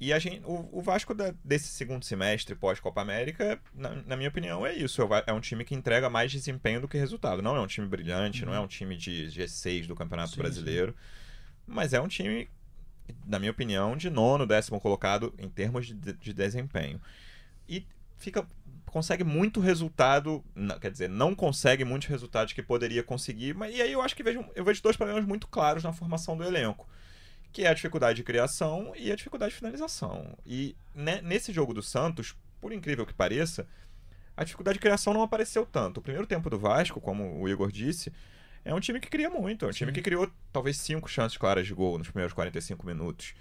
E a gente, o, o Vasco da- desse segundo semestre pós-Copa América, na, na minha opinião, é isso. É É um time que entrega mais desempenho do que resultado. Não é um time brilhante, não é um time de G6 do Campeonato Sim, Brasileiro. Mas é um time, na minha opinião, de nono, décimo colocado em termos de, de desempenho. E fica consegue muito resultado, não- quer dizer, não consegue muitos resultados que poderia conseguir, mas e aí eu acho que vejo, eu vejo dois problemas muito claros na formação do elenco, que é a dificuldade de criação e a dificuldade de finalização. E né, nesse jogo do Santos, por incrível que pareça, a dificuldade de criação não apareceu tanto. O primeiro tempo do Vasco, como o Igor disse, é um time que cria muito, é um time que criou talvez cinco chances claras de gol nos primeiros 45 minutos.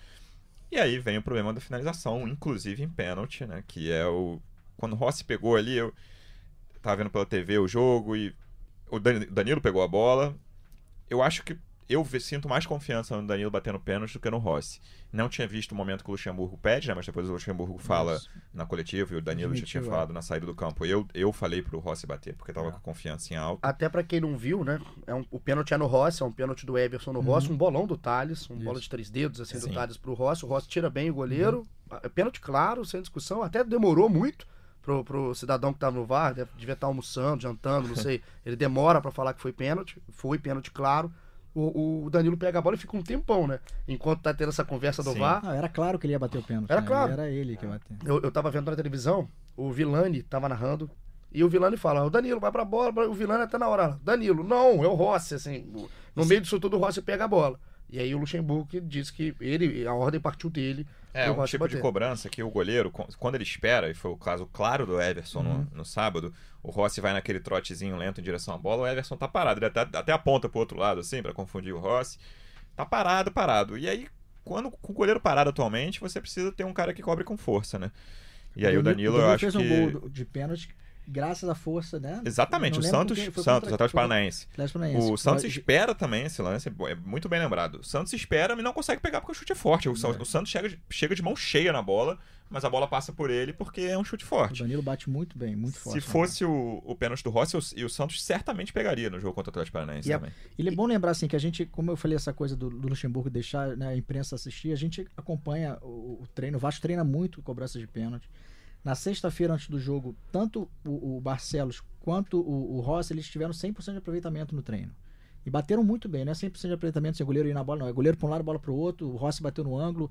E aí vem o problema da finalização, inclusive em pênalti, né? Que é o. Quando o Rossi pegou ali, eu tava vendo pela TV o jogo e o Danilo pegou a bola. Eu acho que eu sinto mais confiança no Danilo batendo pênalti do que no Rossi. Não tinha visto o momento que o Luxemburgo pede, né? Mas depois o Luxemburgo fala Isso. na coletiva e o Danilo já tinha Admitiu, é. falado na saída do campo. Eu, eu falei pro Rossi bater, porque tava É. com a confiança em alta. Até pra quem não viu, né? É um- o pênalti é no Rossi, é um pênalti do Everson no Rossi, um bolão do Thales, um Isso. bola de três dedos assim Sim. do Thales pro Rossi. O Rossi tira bem o goleiro. É Pênalti claro, sem discussão. Até demorou muito pro, pro cidadão que tava no VAR, devia estar almoçando, jantando, não sei. Ele demora pra falar que foi pênalti. Foi pênalti claro. O, o Danilo pega a bola e fica um tempão, né? Enquanto tá tendo essa conversa do Sim. VAR. Não, era claro que ele ia bater o pênalti. Era né? claro. Era ele que ia bater. Eu, eu tava vendo na televisão, o Vilani tava narrando, e o Vilani fala, o Danilo vai pra bola, o Vilani até na hora, Danilo, não, é o Rossi, assim, no meio disso tudo o Rossi pega a bola. E aí o Luxemburgo que disse que ele, a ordem partiu dele. É, um tipo de cobrança que o goleiro, quando ele espera, e foi o caso claro do Everson Uhum. no, no sábado, o Rossi vai naquele trotezinho lento em direção à bola, o Everson tá parado, ele até, até aponta pro outro lado, assim, pra confundir o Rossi. Tá parado, parado. E aí, quando com o goleiro parado atualmente, você precisa ter um cara que cobre com força, né? E aí o Danilo, eu acho fez que... um gol de pênalti graças à força, né? Exatamente, o Santos, Santos, contra- Atlético Paranaense. O Santos Mas- espera também esse lance, é muito bem lembrado. O Santos espera e não consegue pegar porque o chute é forte. O, San- o Santos chega de, chega de mão cheia na bola, mas a bola passa por ele porque é um chute O forte. Danilo bate muito bem, muito forte. Se na fosse o, o pênalti do Rossi, o, e o Santos certamente pegaria no jogo contra o Atlético Paranaense E a- também. Ele é bom lembrar assim que a gente, como eu falei essa coisa do, do Luxemburgo deixar né, a imprensa assistir, a gente acompanha o, o treino. O Vasco treina muito cobranças de pênalti. Na sexta-feira antes do jogo, tanto o, o Barcelos quanto o, o Rossi, eles tiveram 100% de aproveitamento no treino. E bateram muito bem, não é 100% de aproveitamento sem o goleiro ir na bola, não. É goleiro para um lado, bola para o outro, o Rossi bateu no ângulo.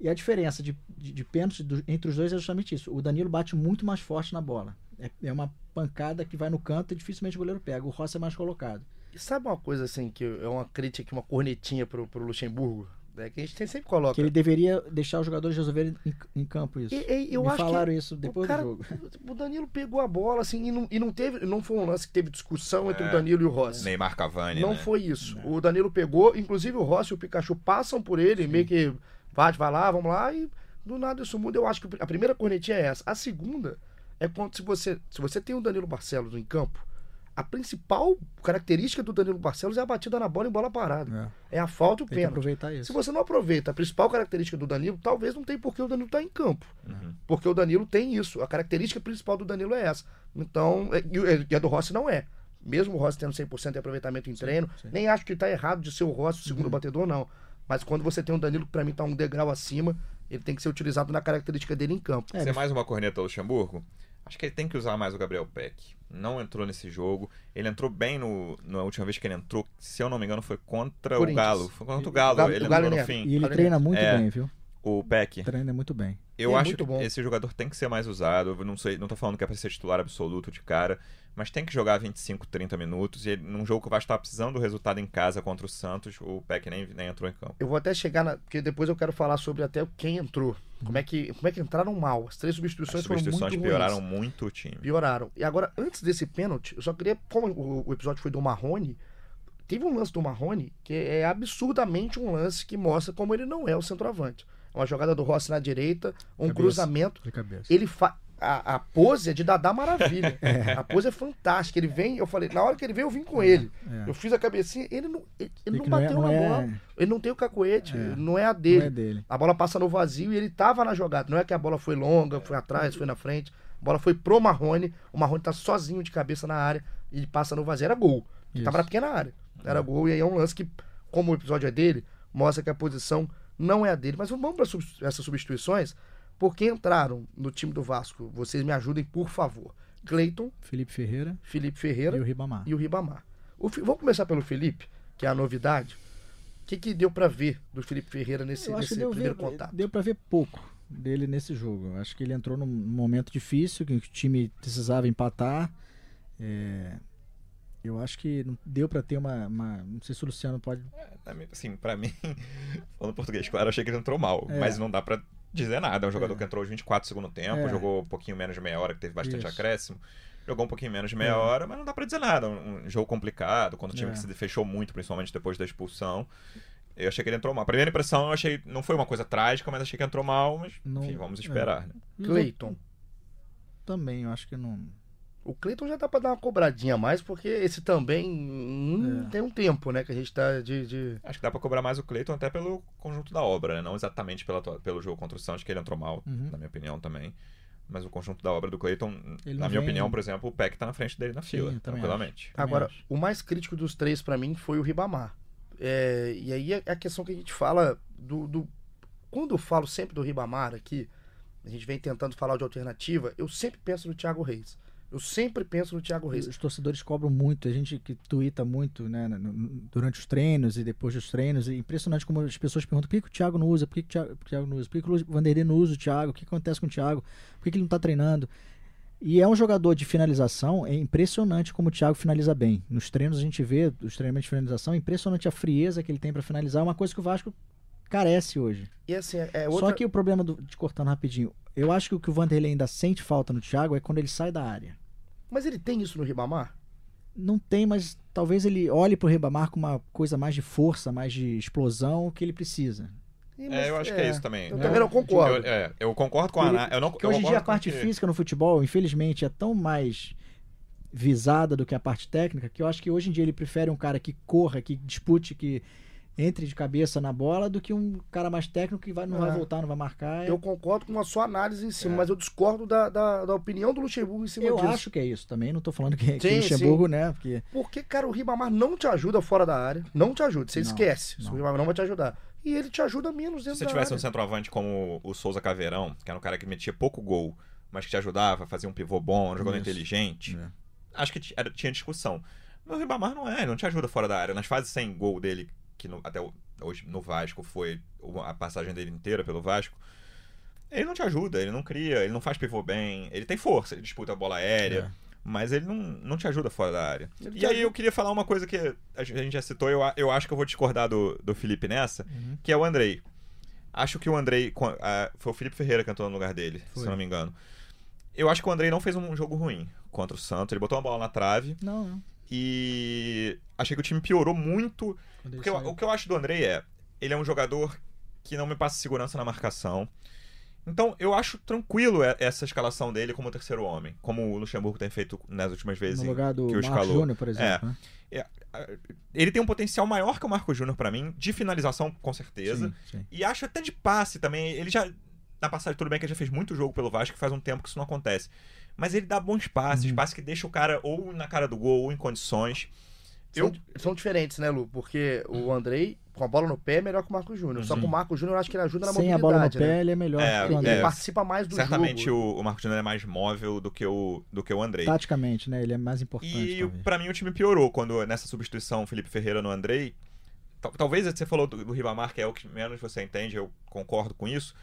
E a diferença de, de, de pênalti do- entre os dois é justamente isso. O Danilo bate muito mais forte na bola. É, é uma pancada que vai no canto e dificilmente o goleiro pega. O Rossi é mais colocado. E sabe uma coisa assim, que é uma crítica, uma cornetinha pro, pro Luxemburgo? É que a gente tem- sempre coloca. Que ele deveria deixar os jogadores resolverem em, em campo isso. E- e- eu Me acho que falaram isso depois cara- do jogo. O Danilo pegou a bola, assim, e não, e não teve. Não foi um lance que teve discussão entre É. o Danilo e o Rossi. Neymar Cavani, Não né? foi isso. O Danilo pegou, inclusive o Rossi e o Pikachu passam por ele, meio que vai, vai lá, vamos lá, e do nada isso muda. Eu acho que a primeira cornetinha é essa. A segunda é quando se você, se você tem o Danilo Barcelos em campo, a principal característica do Danilo Barcelos é a batida na bola em bola parada. É, a falta e o pênalti. aproveitar Se isso. você não aproveita a principal característica do Danilo, talvez não tem por que o Danilo estar em campo. Uhum. Porque o Danilo tem isso. A característica principal do Danilo é essa. Então, é- e, o- e a do Rossi não é. Mesmo o Rossi tendo 100% de aproveitamento em treino, sim. nem acho que tá errado de ser o Rossi o segundo batedor, não. Mas quando você tem um Danilo que pra mim tá um degrau acima, ele tem que ser utilizado na característica dele em campo. É, Ser ele- mais uma corneta ao Luxemburgo? Acho que ele tem que usar mais o Gabriel Peck. Não entrou nesse jogo. Ele entrou bem no, na última vez que ele entrou, se eu não me engano, foi contra o. Galo. Foi contra o Galo. O Galo- ele o Galo entrou no fim. E ele treina muito é. bem, viu? O Peck. Treina muito bem. Eu É acho muito que bom. esse jogador tem que ser mais usado. Eu não sei, não tô falando que é pra ser titular absoluto de cara, mas tem que jogar 25, 30 minutos. E num jogo que vai estar precisando do resultado em casa contra o Santos, o Peck nem, nem entrou em campo. Eu vou até chegar na. Porque depois eu quero falar sobre até quem entrou. Como é que, como é que entraram mal. As três As substituições, foram substituições muito pioraram ruins. muito o time. Pioraram. E agora, antes desse pênalti, eu só queria. Como o, o episódio foi do Marrone, teve um lance do Marrone que é absurdamente um lance que mostra como ele não é o centroavante. É uma jogada do Rossi na direita, um Cabeça. cruzamento. De cabeça. Ele fa... a, a pose é de Dadá Maravilha. A pose é fantástica. Ele vem, eu falei, na hora que ele veio, eu vim com ele. É. Eu fiz a cabecinha, ele não, ele, ele não é- bateu não na é- bola. Ele não tem o cacoete, É. não é a dele. é dele. A bola passa no vazio e ele tava na jogada. Não é que a bola foi longa, foi atrás, foi na frente. A bola foi pro Marrone. O Marrone tá sozinho de cabeça na área e ele passa no vazio. Era gol. Isso. Tava na pequena área. Era gol. E aí é um lance que, como o episódio é dele, mostra que a posição não é a dele. Mas vamos para essas substituições, porque entraram no time do Vasco. Vocês me ajudem, por favor. Cleiton, Felipe Ferreira Felipe Ferreira e o Ribamar. e o Ribamar. O vamos começar pelo Felipe, que é a novidade. O que, que deu pra ver do Felipe Ferreira nesse, Eu acho que nesse deu, primeiro ver, contato? deu pra ver pouco dele nesse jogo. Eu acho que ele entrou num momento difícil, que o time precisava empatar. É, eu acho que não deu pra ter uma, uma- Não sei se o Luciano pode. Mim, Assim, pra mim, falando português, claro, eu achei que ele entrou mal. É. Mas não dá pra dizer nada. É um jogador É. que entrou aos 24 do segundo tempo, É. jogou um pouquinho menos de meia hora, que teve bastante Isso. acréscimo. Jogou um pouquinho menos de meia É. hora, mas não dá pra dizer nada. Um, um jogo complicado, quando o time É. que se fechou muito, principalmente depois da expulsão. Eu achei que ele entrou mal. A primeira impressão, eu achei. Não foi uma coisa trágica, mas achei que entrou mal, mas Não- enfim, vamos é. esperar, né? Cleiton. Também, eu acho que não. O Cleiton já dá pra dar uma cobradinha a mais, porque esse também hum, É. tem um tempo, né? Que a gente tá de. de- Acho que dá pra cobrar mais o Cleiton até pelo conjunto da obra, né? Não exatamente pela, pelo jogo contra o Santos, que ele entrou mal, Uhum. na minha opinião também. Mas o conjunto da obra do Cleiton, na minha vem- opinião, por exemplo, o Peck tá na frente dele na Sim, fila, também tranquilamente. Agora, acho. o mais crítico dos três pra mim foi o Ribamar. É, e aí é a questão que a gente fala do, do- Quando eu falo sempre do Ribamar aqui, a gente vem tentando falar de alternativa, eu sempre penso no Thiago Reis. Eu sempre penso no Thiago Reis. Os torcedores cobram muito, a gente que tuita muito, né, durante os treinos e depois dos treinos. É impressionante como as pessoas perguntam por que, que o Thiago não usa, por que, que o Thiago, o Thiago não usa, por que, o Vanderlei não usa o Thiago, o que acontece com o Thiago, por que, que ele não tá treinando. E é um jogador de finalização, é impressionante como o Thiago finaliza bem. Nos treinos a gente vê, os treinamentos de finalização, é impressionante a frieza que ele tem para finalizar, é uma coisa que o Vasco carece hoje. E assim, é é outra... Só que o problema do, de cortando rapidinho, eu acho que o que o Vanderlei ainda sente falta no Thiago é quando ele sai da área. Mas ele tem isso no Ribamar? Não tem, mas talvez ele olhe pro Ribamar com uma coisa mais de força, mais de explosão que ele precisa. É, mas- eu acho que é isso também. Eu É. também não concordo. Eu, é, eu concordo com a Ana. Eu não, Porque eu hoje em dia a parte que- física no futebol, infelizmente, é tão mais visada do que a parte técnica, que eu acho que hoje em dia ele prefere um cara que corra, que dispute, que entre de cabeça na bola, do que um cara mais técnico que vai, não vai É. voltar, não vai marcar. Eu concordo com a sua análise em cima, É. mas eu discordo da, da, da opinião do Luxemburgo em cima Eu disso. acho que é isso também, não tô falando que, que Sim, o Luxemburgo, né? Porque Porque, cara, o Ribamar não te ajuda fora da área. Não te ajuda. Você Não, esquece. não. O Ribamar não vai te ajudar. E ele te ajuda menos Se dentro você da tivesse um área. centroavante como o Souza Caveirão, que era um cara que metia pouco gol, mas que te ajudava a fazer um pivô bom, um jogador Isso. inteligente, É. acho que era- tinha discussão. Mas o Ribamar não é, ele não te ajuda fora da área. Nas fases sem gol dele, que no- até hoje no Vasco foi a passagem dele inteira pelo Vasco, ele não te ajuda, ele não cria, ele não faz pivô bem, ele tem força, ele disputa a bola aérea. Mas ele não, não te ajuda fora da área. Ele E aí ajuda- eu queria falar uma coisa que a gente já citou, eu, eu acho que eu vou discordar do, do Felipe nessa, Uhum. que é o Andrei. Acho que o Andrei. Foi o Felipe Ferreira que entrou no lugar dele, Foi. se não me engano. Eu acho que o Andrei não fez um jogo ruim contra o Santos. Ele botou uma bola na trave Não, não. E achei que o time piorou muito. Eu- o que eu acho do Andrei é. Ele é um jogador que não me passa segurança na marcação. Então, eu acho tranquilo essa escalação dele como terceiro homem, como o Luxemburgo tem feito nas últimas vezes no lugar do que o Marcos escalou. Júnior, por exemplo. né? Ele tem um potencial maior que o Marco Júnior pra mim, de finalização, com certeza. Sim, sim. E acho até de passe também. Ele já. Na passagem, tudo bem que ele já fez muito jogo pelo Vasco, faz um tempo que isso não acontece. Mas ele dá bons passes, Uhum. passes que deixa o cara ou na cara do gol ou em condições. São, Eu, são diferentes, né, Lu? Porque o Andrei, com a bola no pé, é melhor que o Marco Júnior. Só Uhum. que o Marco Júnior, eu acho que ele ajuda na Sem a mobilidade, bola no pé, né? ele é melhor É, que o Ele André. é. participa mais do certamente jogo. o, o Marco Júnior é mais móvel do que o, do que o Andrei. Taticamente, né? Ele é mais importante. E talvez. pra mim o time piorou quando nessa substituição Felipe Ferreira no Andrei. Tal- Talvez você falou do, do Ribamar, que é o que menos você entende, eu concordo com isso.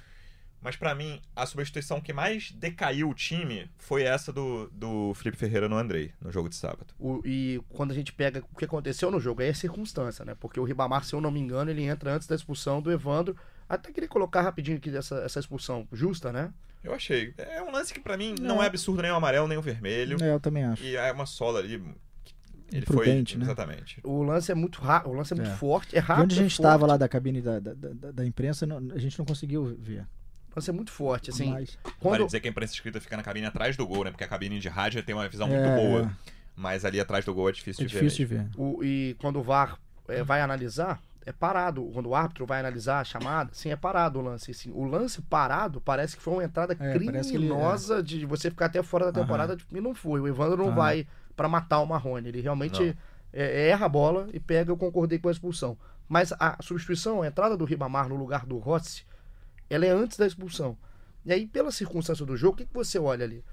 Mas pra mim, a substituição que mais decaiu o time foi essa do, do Felipe Ferreira no Andrei, no jogo de sábado. O- e quando a gente pega o que aconteceu no jogo, aí é circunstância, né? Porque o Ribamar, se eu não me engano, ele entra antes da expulsão do Evandro. Até queria colocar rapidinho aqui essa, essa expulsão justa, né? Eu achei. É um lance que pra mim não é absurdo nem o amarelo nem o vermelho. É, eu também acho. E é uma sola ali. que Ele foi. né? Exatamente. O lance é muito rápido, o lance é muito É. forte, é rápido. onde a é gente estava lá da cabine da, da, da, da imprensa, não- a gente não conseguiu ver. O lance é muito forte, assim. Mas, Vale Quando, dizer que a imprensa escrita fica na cabine atrás do gol, né? Porque a cabine de rádio tem uma visão muito É, boa. Mas ali atrás do gol é difícil é de difícil ver. de ver. o, e quando o VAR é, vai analisar, é parado. Quando o árbitro vai analisar a chamada, sim, é parado o lance. Assim, o lance parado parece que foi uma entrada É, parece que ele- criminosa de você ficar até fora da Aham. temporada e não foi. O Evandro não Aham. vai pra matar o Marrone. Ele realmente é, erra a bola e pega. Eu concordei com a expulsão. Mas a substituição, a entrada do Ribamar no lugar do Rossi, ela é antes da expulsão. E aí, pela circunstância do jogo, o que, que você olha ali?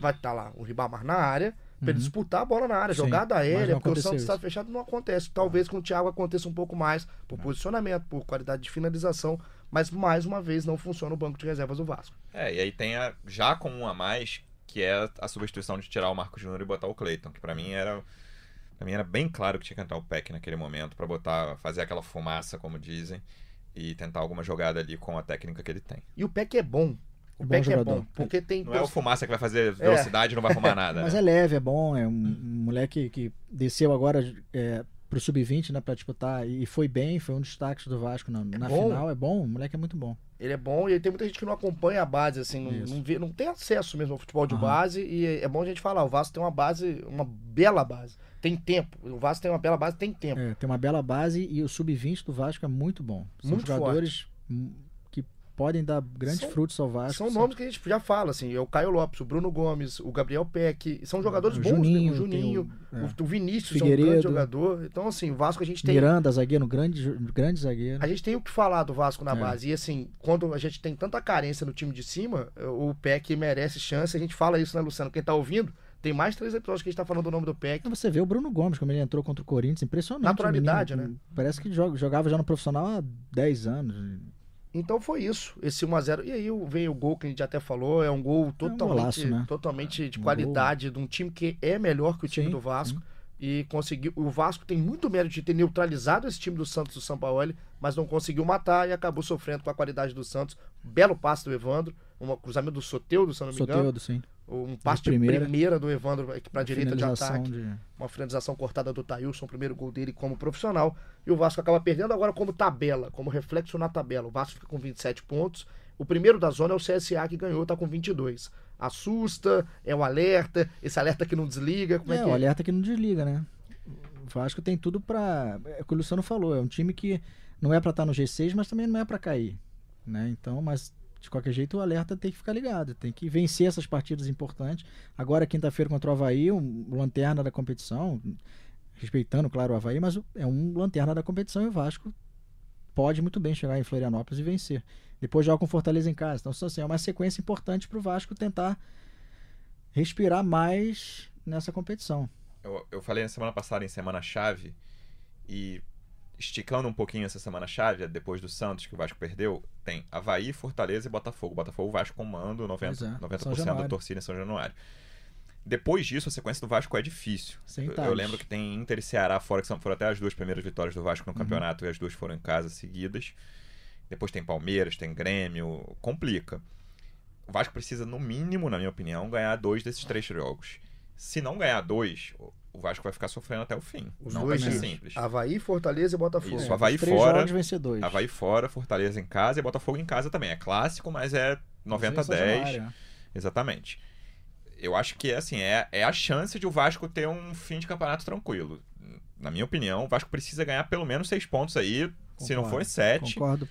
Vai estar lá o Ribamar na área, pra ele Uhum. disputar a bola na área, Sim, jogada aérea, não porque o Santos está fechado, não acontece. Talvez com o Thiago aconteça um pouco mais por posicionamento, por qualidade de finalização, mas mais uma vez não funciona o banco de reservas do Vasco. É, e aí tem a, já com um a mais, que é a substituição de tirar o Marco Júnior e botar o Cleiton, que pra mim era. Pra mim era bem claro que tinha que entrar o Peck naquele momento pra botar, fazer aquela fumaça, como dizem, e tentar alguma jogada ali com a técnica que ele tem. E o Peck é bom. O Bom Peck é jogador. bom, porque tem Não é o fumaça que vai fazer velocidade e não vai arrumar nada. Mas né? é leve, é bom, é um, um moleque que desceu agora é, pro sub-20, né, pra disputar. E foi bem, foi um destaque do Vasco na, na bom. final. É bom, o moleque é muito bom. Ele é bom e tem muita gente que não acompanha a base, assim, não, não, vê- não tem acesso mesmo ao futebol de Aham. base. E é bom a gente falar, o Vasco tem uma base, uma bela base. Tem tempo. O Vasco tem uma bela base, tem tempo. É, tem uma bela base e o sub-20 do Vasco é muito bom. São Muito jogadores hum, que podem dar grandes São- frutos ao Vasco. São nomes que a gente já fala, assim, é o Caio Lopes, o Bruno Gomes, o Gabriel Peck, são jogadores O bons, Juninho, o Juninho, o- é. o, Vinícius é um grande Figueiredo. jogador. Então, assim, o Vasco a gente tem Miranda, zagueiro, grande, grande zagueiro. A gente tem o que falar do Vasco na É. base. E assim, quando a gente tem tanta carência no time de cima, o PEC merece chance. A gente fala isso, né, Luciano? Quem tá ouvindo, tem mais três episódios que a gente tá falando do nome do PEC. Você vê o Bruno Gomes, como ele entrou contra o Corinthians, impressionante. Naturalidade, menino. né? Parece que joga- jogava já no profissional há 10 anos. Então foi isso, esse 1x0. E aí veio o gol que a gente até falou, é um gol totalmente, golaço, né? totalmente de Um qualidade, de um time que é melhor que o time Sim, do Vasco. sim. E conseguiu. O Vasco tem muito mérito de ter neutralizado esse time do Santos do São Paulo, mas não conseguiu matar e acabou sofrendo com a qualidade do Santos. Belo passe do Evandro, um cruzamento do Soteudo, se não me engano. Soteudo, sim. Um passe de primeira. primeira, do Evandro aqui pra direita de ataque. de- Uma finalização cortada do Taílson, o primeiro gol dele como profissional. E o Vasco acaba perdendo agora como tabela, como reflexo na tabela. O Vasco fica com 27 pontos. O primeiro da zona é o CSA que ganhou, tá com 22. Assusta, é o alerta, esse alerta que não desliga. Como é, É, que o é? alerta que não desliga, né? O Vasco tem tudo pra. É o que o Luciano falou, é um time que não é pra estar no G6, mas também não é pra cair. Né? Então, mas de qualquer jeito o alerta tem que ficar ligado, tem que vencer essas partidas importantes. Agora, quinta-feira contra o Havaí, um lanterna da competição, respeitando, claro, o Havaí, mas é um lanterna da competição e o Vasco pode muito bem chegar em Florianópolis e vencer. Depois joga com Fortaleza em casa. Então, assim, é uma sequência importante pro Vasco tentar respirar mais nessa competição. Eu, eu falei na semana passada em semana chave e esticando um pouquinho essa semana chave, depois do Santos que o Vasco perdeu, tem Havaí, Fortaleza e Botafogo. Botafogo, o Vasco comando 90%, Pois é, 90 São da torcida em São Januário. Depois disso, a sequência do Vasco é difícil. Sem Eu, eu lembro que tem Inter e Ceará fora, que são, foram até as duas primeiras vitórias do Vasco no Uhum. campeonato e as duas foram em casa seguidas. Depois tem Palmeiras, tem Grêmio, complica. O Vasco precisa, no mínimo, na minha opinião, ganhar dois desses três jogos. Se não ganhar dois, o- Vasco vai ficar sofrendo até o fim. Os não dois vai ser simples. Havaí, Fortaleza e Botafogo. Isso, É, Havaí três fora, jogos vencedores. Havaí fora, Fortaleza em casa e Botafogo em casa também. É clássico, mas é 90 a São 10. Januário, Exatamente. Eu acho que assim, é, é a chance de o Vasco ter um fim de campeonato tranquilo. Na minha opinião, o Vasco precisa ganhar pelo menos seis pontos aí. Se não Concordo, for sete, Concordo.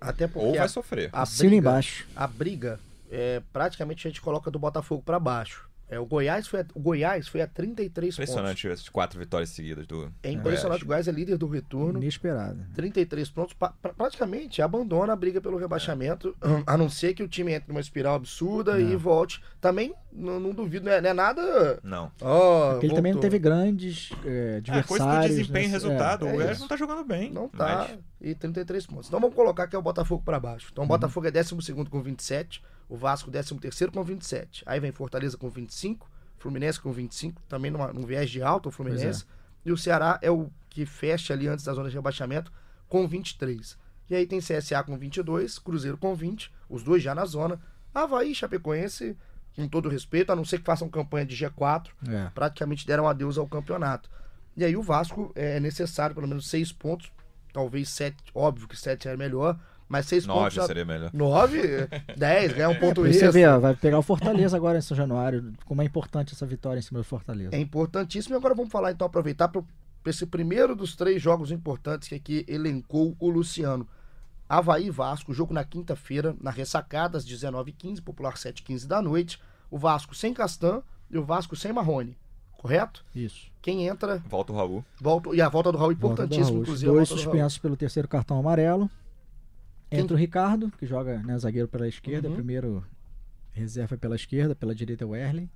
Até porque ou vai a, sofrer. a briga, embaixo. a briga é, praticamente a gente coloca do Botafogo pra baixo. É, o, Goiás foi a, o Goiás foi a 33 pontos. Impressionante essas quatro vitórias seguidas do. É impressionante. O Goiás é líder do retorno. Inesperado. 33 pontos, pa- pra- praticamente abandona a briga pelo rebaixamento, a não ser que o time entre numa espiral absurda e Não. volte. Também, não, não duvido, não é, não é nada. Não. Porque ele também não teve grandes é, É, adversários. coisa do desempenho e nesse- resultado. é o Goiás não tá jogando bem. Não tá. mas- E 33 pontos. Então vamos colocar que é o Botafogo pra baixo. Uhum. Então o Botafogo é 12 com 27, o Vasco 13 com 27. Aí vem Fortaleza com 25, Fluminense com 25, também numa, num viés de alto o Fluminense. E o Ceará é o que fecha ali antes da zona de rebaixamento com 23. E aí tem CSA com 22, Cruzeiro com 20, os dois já na zona. Havaí e Chapecoense, com todo respeito, a não ser que façam campanha de G4, É. praticamente deram adeus ao campeonato. E aí o Vasco é necessário pelo menos seis pontos, talvez sete, óbvio que sete é melhor, mas seis pontos Nove já... seria melhor. Nove, dez, ganhar um ponto Aí você vê, ó, vai pegar o Fortaleza agora em São Januário. Como é importante essa vitória em cima do Fortaleza. É importantíssimo. E agora vamos falar, então, aproveitar para esse primeiro dos três jogos importantes que aqui elencou o Luciano. Havaí e Vasco, jogo na quinta-feira, na ressacada, às 19h15, popular 7h15 da noite. O Vasco sem Castan e o Vasco sem Marrone. Correto? Isso. Quem entra, Volta o Raul. volta. E a volta do Raul, Volta do importantíssimo, Raul. inclusive. Dois suspensos pelo terceiro cartão amarelo. Entra o Ricardo, que joga né, zagueiro pela esquerda. Uhum. Primeiro reserva pela esquerda, pela direita é o Erling.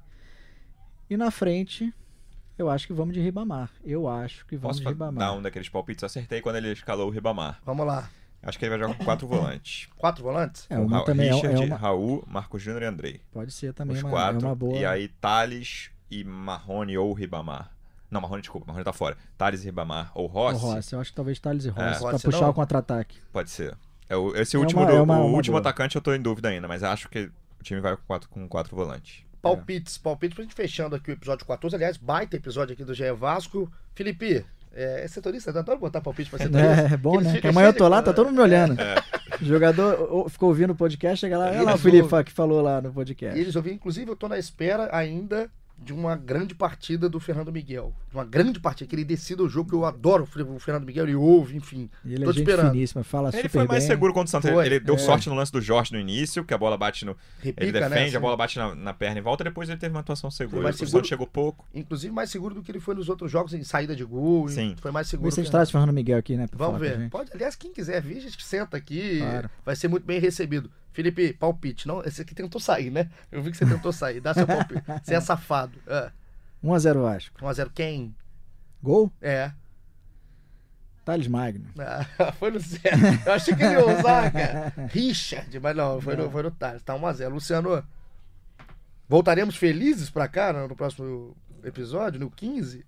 E na frente, eu acho que vamos de Ribamar. Eu acho que vamos Posso de Ribamar. dar um daqueles palpites? Eu acertei quando ele escalou o Ribamar. Vamos lá. Acho que ele vai jogar com quatro volantes. Quatro volantes? É, uma Ra- também é- Richard, é, uma, Raul, Marcos Júnior e Andrei. pode ser também Os uma, quatro. é uma boa. E aí Thales e Marrone ou Ribamar. Não, Marrone, desculpa, Marrone tá fora. Thales e Ribamar ou o Rossi. Rossi, eu acho que talvez Thales e Rossi, pra Rossi puxar não? o contra-ataque. Pode ser. É o- esse É último, uma- do- é uma- o uma último boa. atacante eu tô em dúvida ainda, mas acho que o time vai com quatro, com quatro volantes. Palpites, palpites pra gente fechando aqui o episódio 14. Aliás, baita episódio aqui do GE Vasco. Felipe, É, é setorista, eu adoro botar palpite pra setorista. É, é bom, né? amanhã eu tô lá, tá todo mundo me olhando. É. O jogador ficou ouvindo o podcast, chega lá, olha lá o Felipe que falou lá no E podcast. eles ouviram, inclusive, eu tô na espera ainda de uma grande partida do Fernando Miguel. De uma grande partida, que ele decida o jogo, que eu adoro o Fernando Miguel, ele ouve, enfim. E ele tô é te gente esperando. finíssima, fala Ele super foi mais bem. seguro contra o Santos. Foi, Ele deu é. sorte no lance do Jorge no início, que a bola bate no. Repica, Ele defende, né? a assim. bola bate na, na perna e volta, depois ele teve uma atuação segura. mais O seguro. Santos chegou pouco. Inclusive mais seguro do que ele foi nos outros jogos em saída de gol. Sim. Foi mais Vê seguro. se a que- gente traz o Fernando Miguel aqui, né? Vamos a ver. Pode, aliás, quem quiser vir, a gente senta aqui. Claro. Vai ser muito bem recebido. Felipe, palpite. Não, esse aqui tentou sair, né? Eu vi que você tentou sair. Dá seu palpite. Você é safado. É. 1x0 Vasco. 1x0 quem? Gol? É. Thales Magno. Ah, foi no certo. Eu achei que ele ia usar, cara. Richard, mas não, foi no, foi no Thales. Tá 1x0. Luciano, voltaremos felizes pra cá no, no próximo episódio, no 15?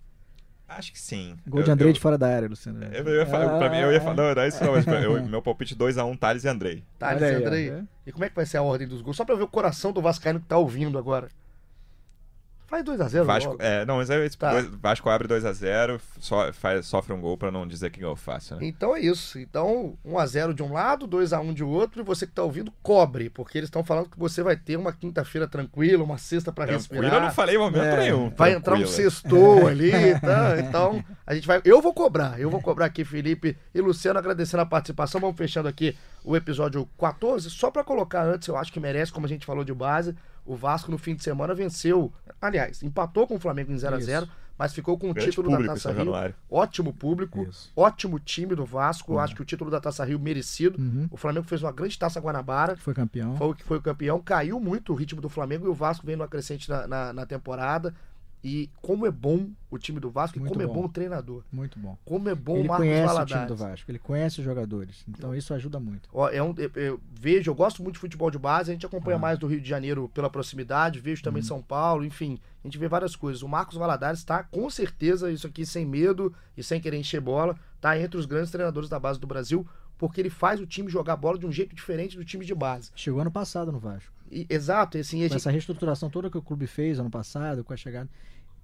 Acho que sim. Gol de Andrei eu- de fora da área, Luciano. Eu, eu ia falar, pra mim, eu ia falar, não, não é isso não, mas pra- eu- meu palpite 2x1, Thales e Andrei. Thales e Andrei. ó. E como é que vai ser a ordem dos gols? Só pra ver o coração do Vascaíno que tá ouvindo agora. Faz 2x0 Vasco, logo. é, não, mas é esse, Tá. dois- Vasco abre 2x0, so, faz, sofre um gol pra não dizer que ganhou fácil, né? Então é isso. Então, 1x0 de um lado, 2x1 de outro, e você que tá ouvindo, cobre, porque eles estão falando que você vai ter uma quinta-feira tranquila, uma sexta pra Tranquilo, respirar. eu não falei em momento É, nenhum. Vai entrar um sextou ali, tá? Então, a gente vai. Eu vou cobrar, eu vou cobrar aqui, Felipe e Luciano, agradecendo a participação. Vamos fechando aqui o episódio 14. Só pra colocar antes, eu acho que merece, como a gente falou de base. O Vasco no fim de semana venceu. Aliás, empatou com o Flamengo em 0x0, mas ficou com o Grande título da Taça Rio. Januário. Ótimo público, Isso. ótimo time do Vasco. Eu Acho que o título da Taça Rio merecido. Uhum. O Flamengo fez uma grande Taça Guanabara. Foi campeão. Foi o que foi o campeão. Caiu muito o ritmo do Flamengo e o Vasco vem numa crescente na, na, na temporada. E como é bom o time do Vasco Muito e como é bom. bom o treinador. Muito bom. Como é bom ele o Marcos conhece Valadares. o time do Vasco, ele conhece os jogadores. Então isso ajuda muito. Ó, é um, eu, eu vejo, eu gosto muito de futebol de base, a gente acompanha Ah. mais do Rio de Janeiro pela proximidade, vejo Uhum. também São Paulo, enfim, a gente vê várias coisas. O Marcos Valadares está, com certeza, isso aqui sem medo e sem querer encher bola, tá entre os grandes treinadores da base do Brasil, porque ele faz o time jogar bola de um jeito diferente do time de base. Chegou ano passado no Vasco. E- exato, assim, essa reestruturação toda que o clube fez ano passado, com a chegada.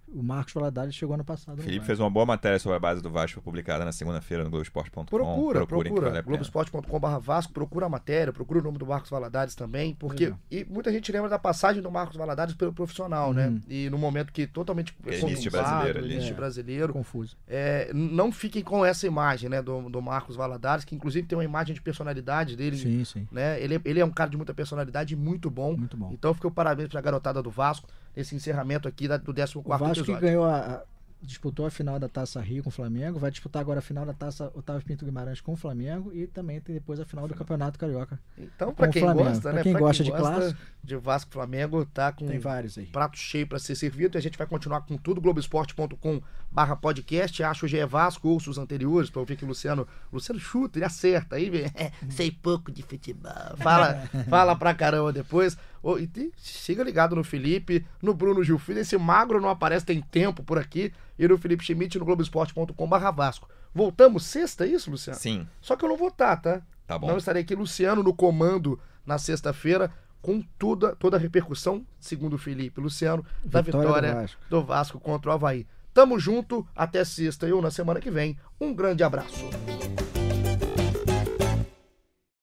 O Marcos Valadares chegou ano passado. Felipe fez uma boa matéria sobre a base do Vasco publicada na segunda-feira no Globoesporte.com. Procura, Procurem procura. vale a pena. Globoesporte.com.br Vasco, procura a matéria, procura o nome do Marcos Valadares também, porque. Legal. E muita gente lembra da passagem do Marcos Valadares pelo profissional, né? Uhum. E no momento que totalmente. Que é início de conturbado, brasileiro ali. É. brasileiro. Confuso. É, não fiquem com essa imagem, né, do, do Marcos Valadares, que inclusive tem uma imagem de personalidade dele. Sim, sim. Né? Ele, é- ele é um cara de muita personalidade e muito bom. Muito bom. Então fica o parabéns pra garotada do Vasco nesse encerramento aqui da- do 14 O Vasco que episódio. ganhou a, a- disputou a final da Taça Rio com o Flamengo, vai disputar agora a final da Taça Otávio Pinto Guimarães com o Flamengo e também tem depois a final do Campeonato Carioca. Então, pra o quem Flamengo. gosta, Pra né? quem gosta de clássico. de Vasco Flamengo, tá com Tem vários aí. prato cheio para ser servido e a gente vai continuar com tudo globoesporte.com barra podcast acho o GE Vasco ouço os anteriores para ouvir que o Luciano Luciano chuta, ele acerta aí sei pouco de futebol fala, fala pra caramba depois E siga ligado no Felipe no Bruno Gil Filho, esse magro não aparece tem tempo por aqui e no Felipe Schmidt no globoesporte.com barra Vasco voltamos sexta, é isso Luciano? Sim, Só que eu não vou estar, tá? tá bom. Não estarei aqui, Luciano, no comando na sexta-feira, com toda, toda a repercussão, segundo o Felipe Luciano, da Vitória do vitória Vasco. do Vasco contra o Havaí. Tamo junto, até sexta e ou na semana que vem. Um grande abraço.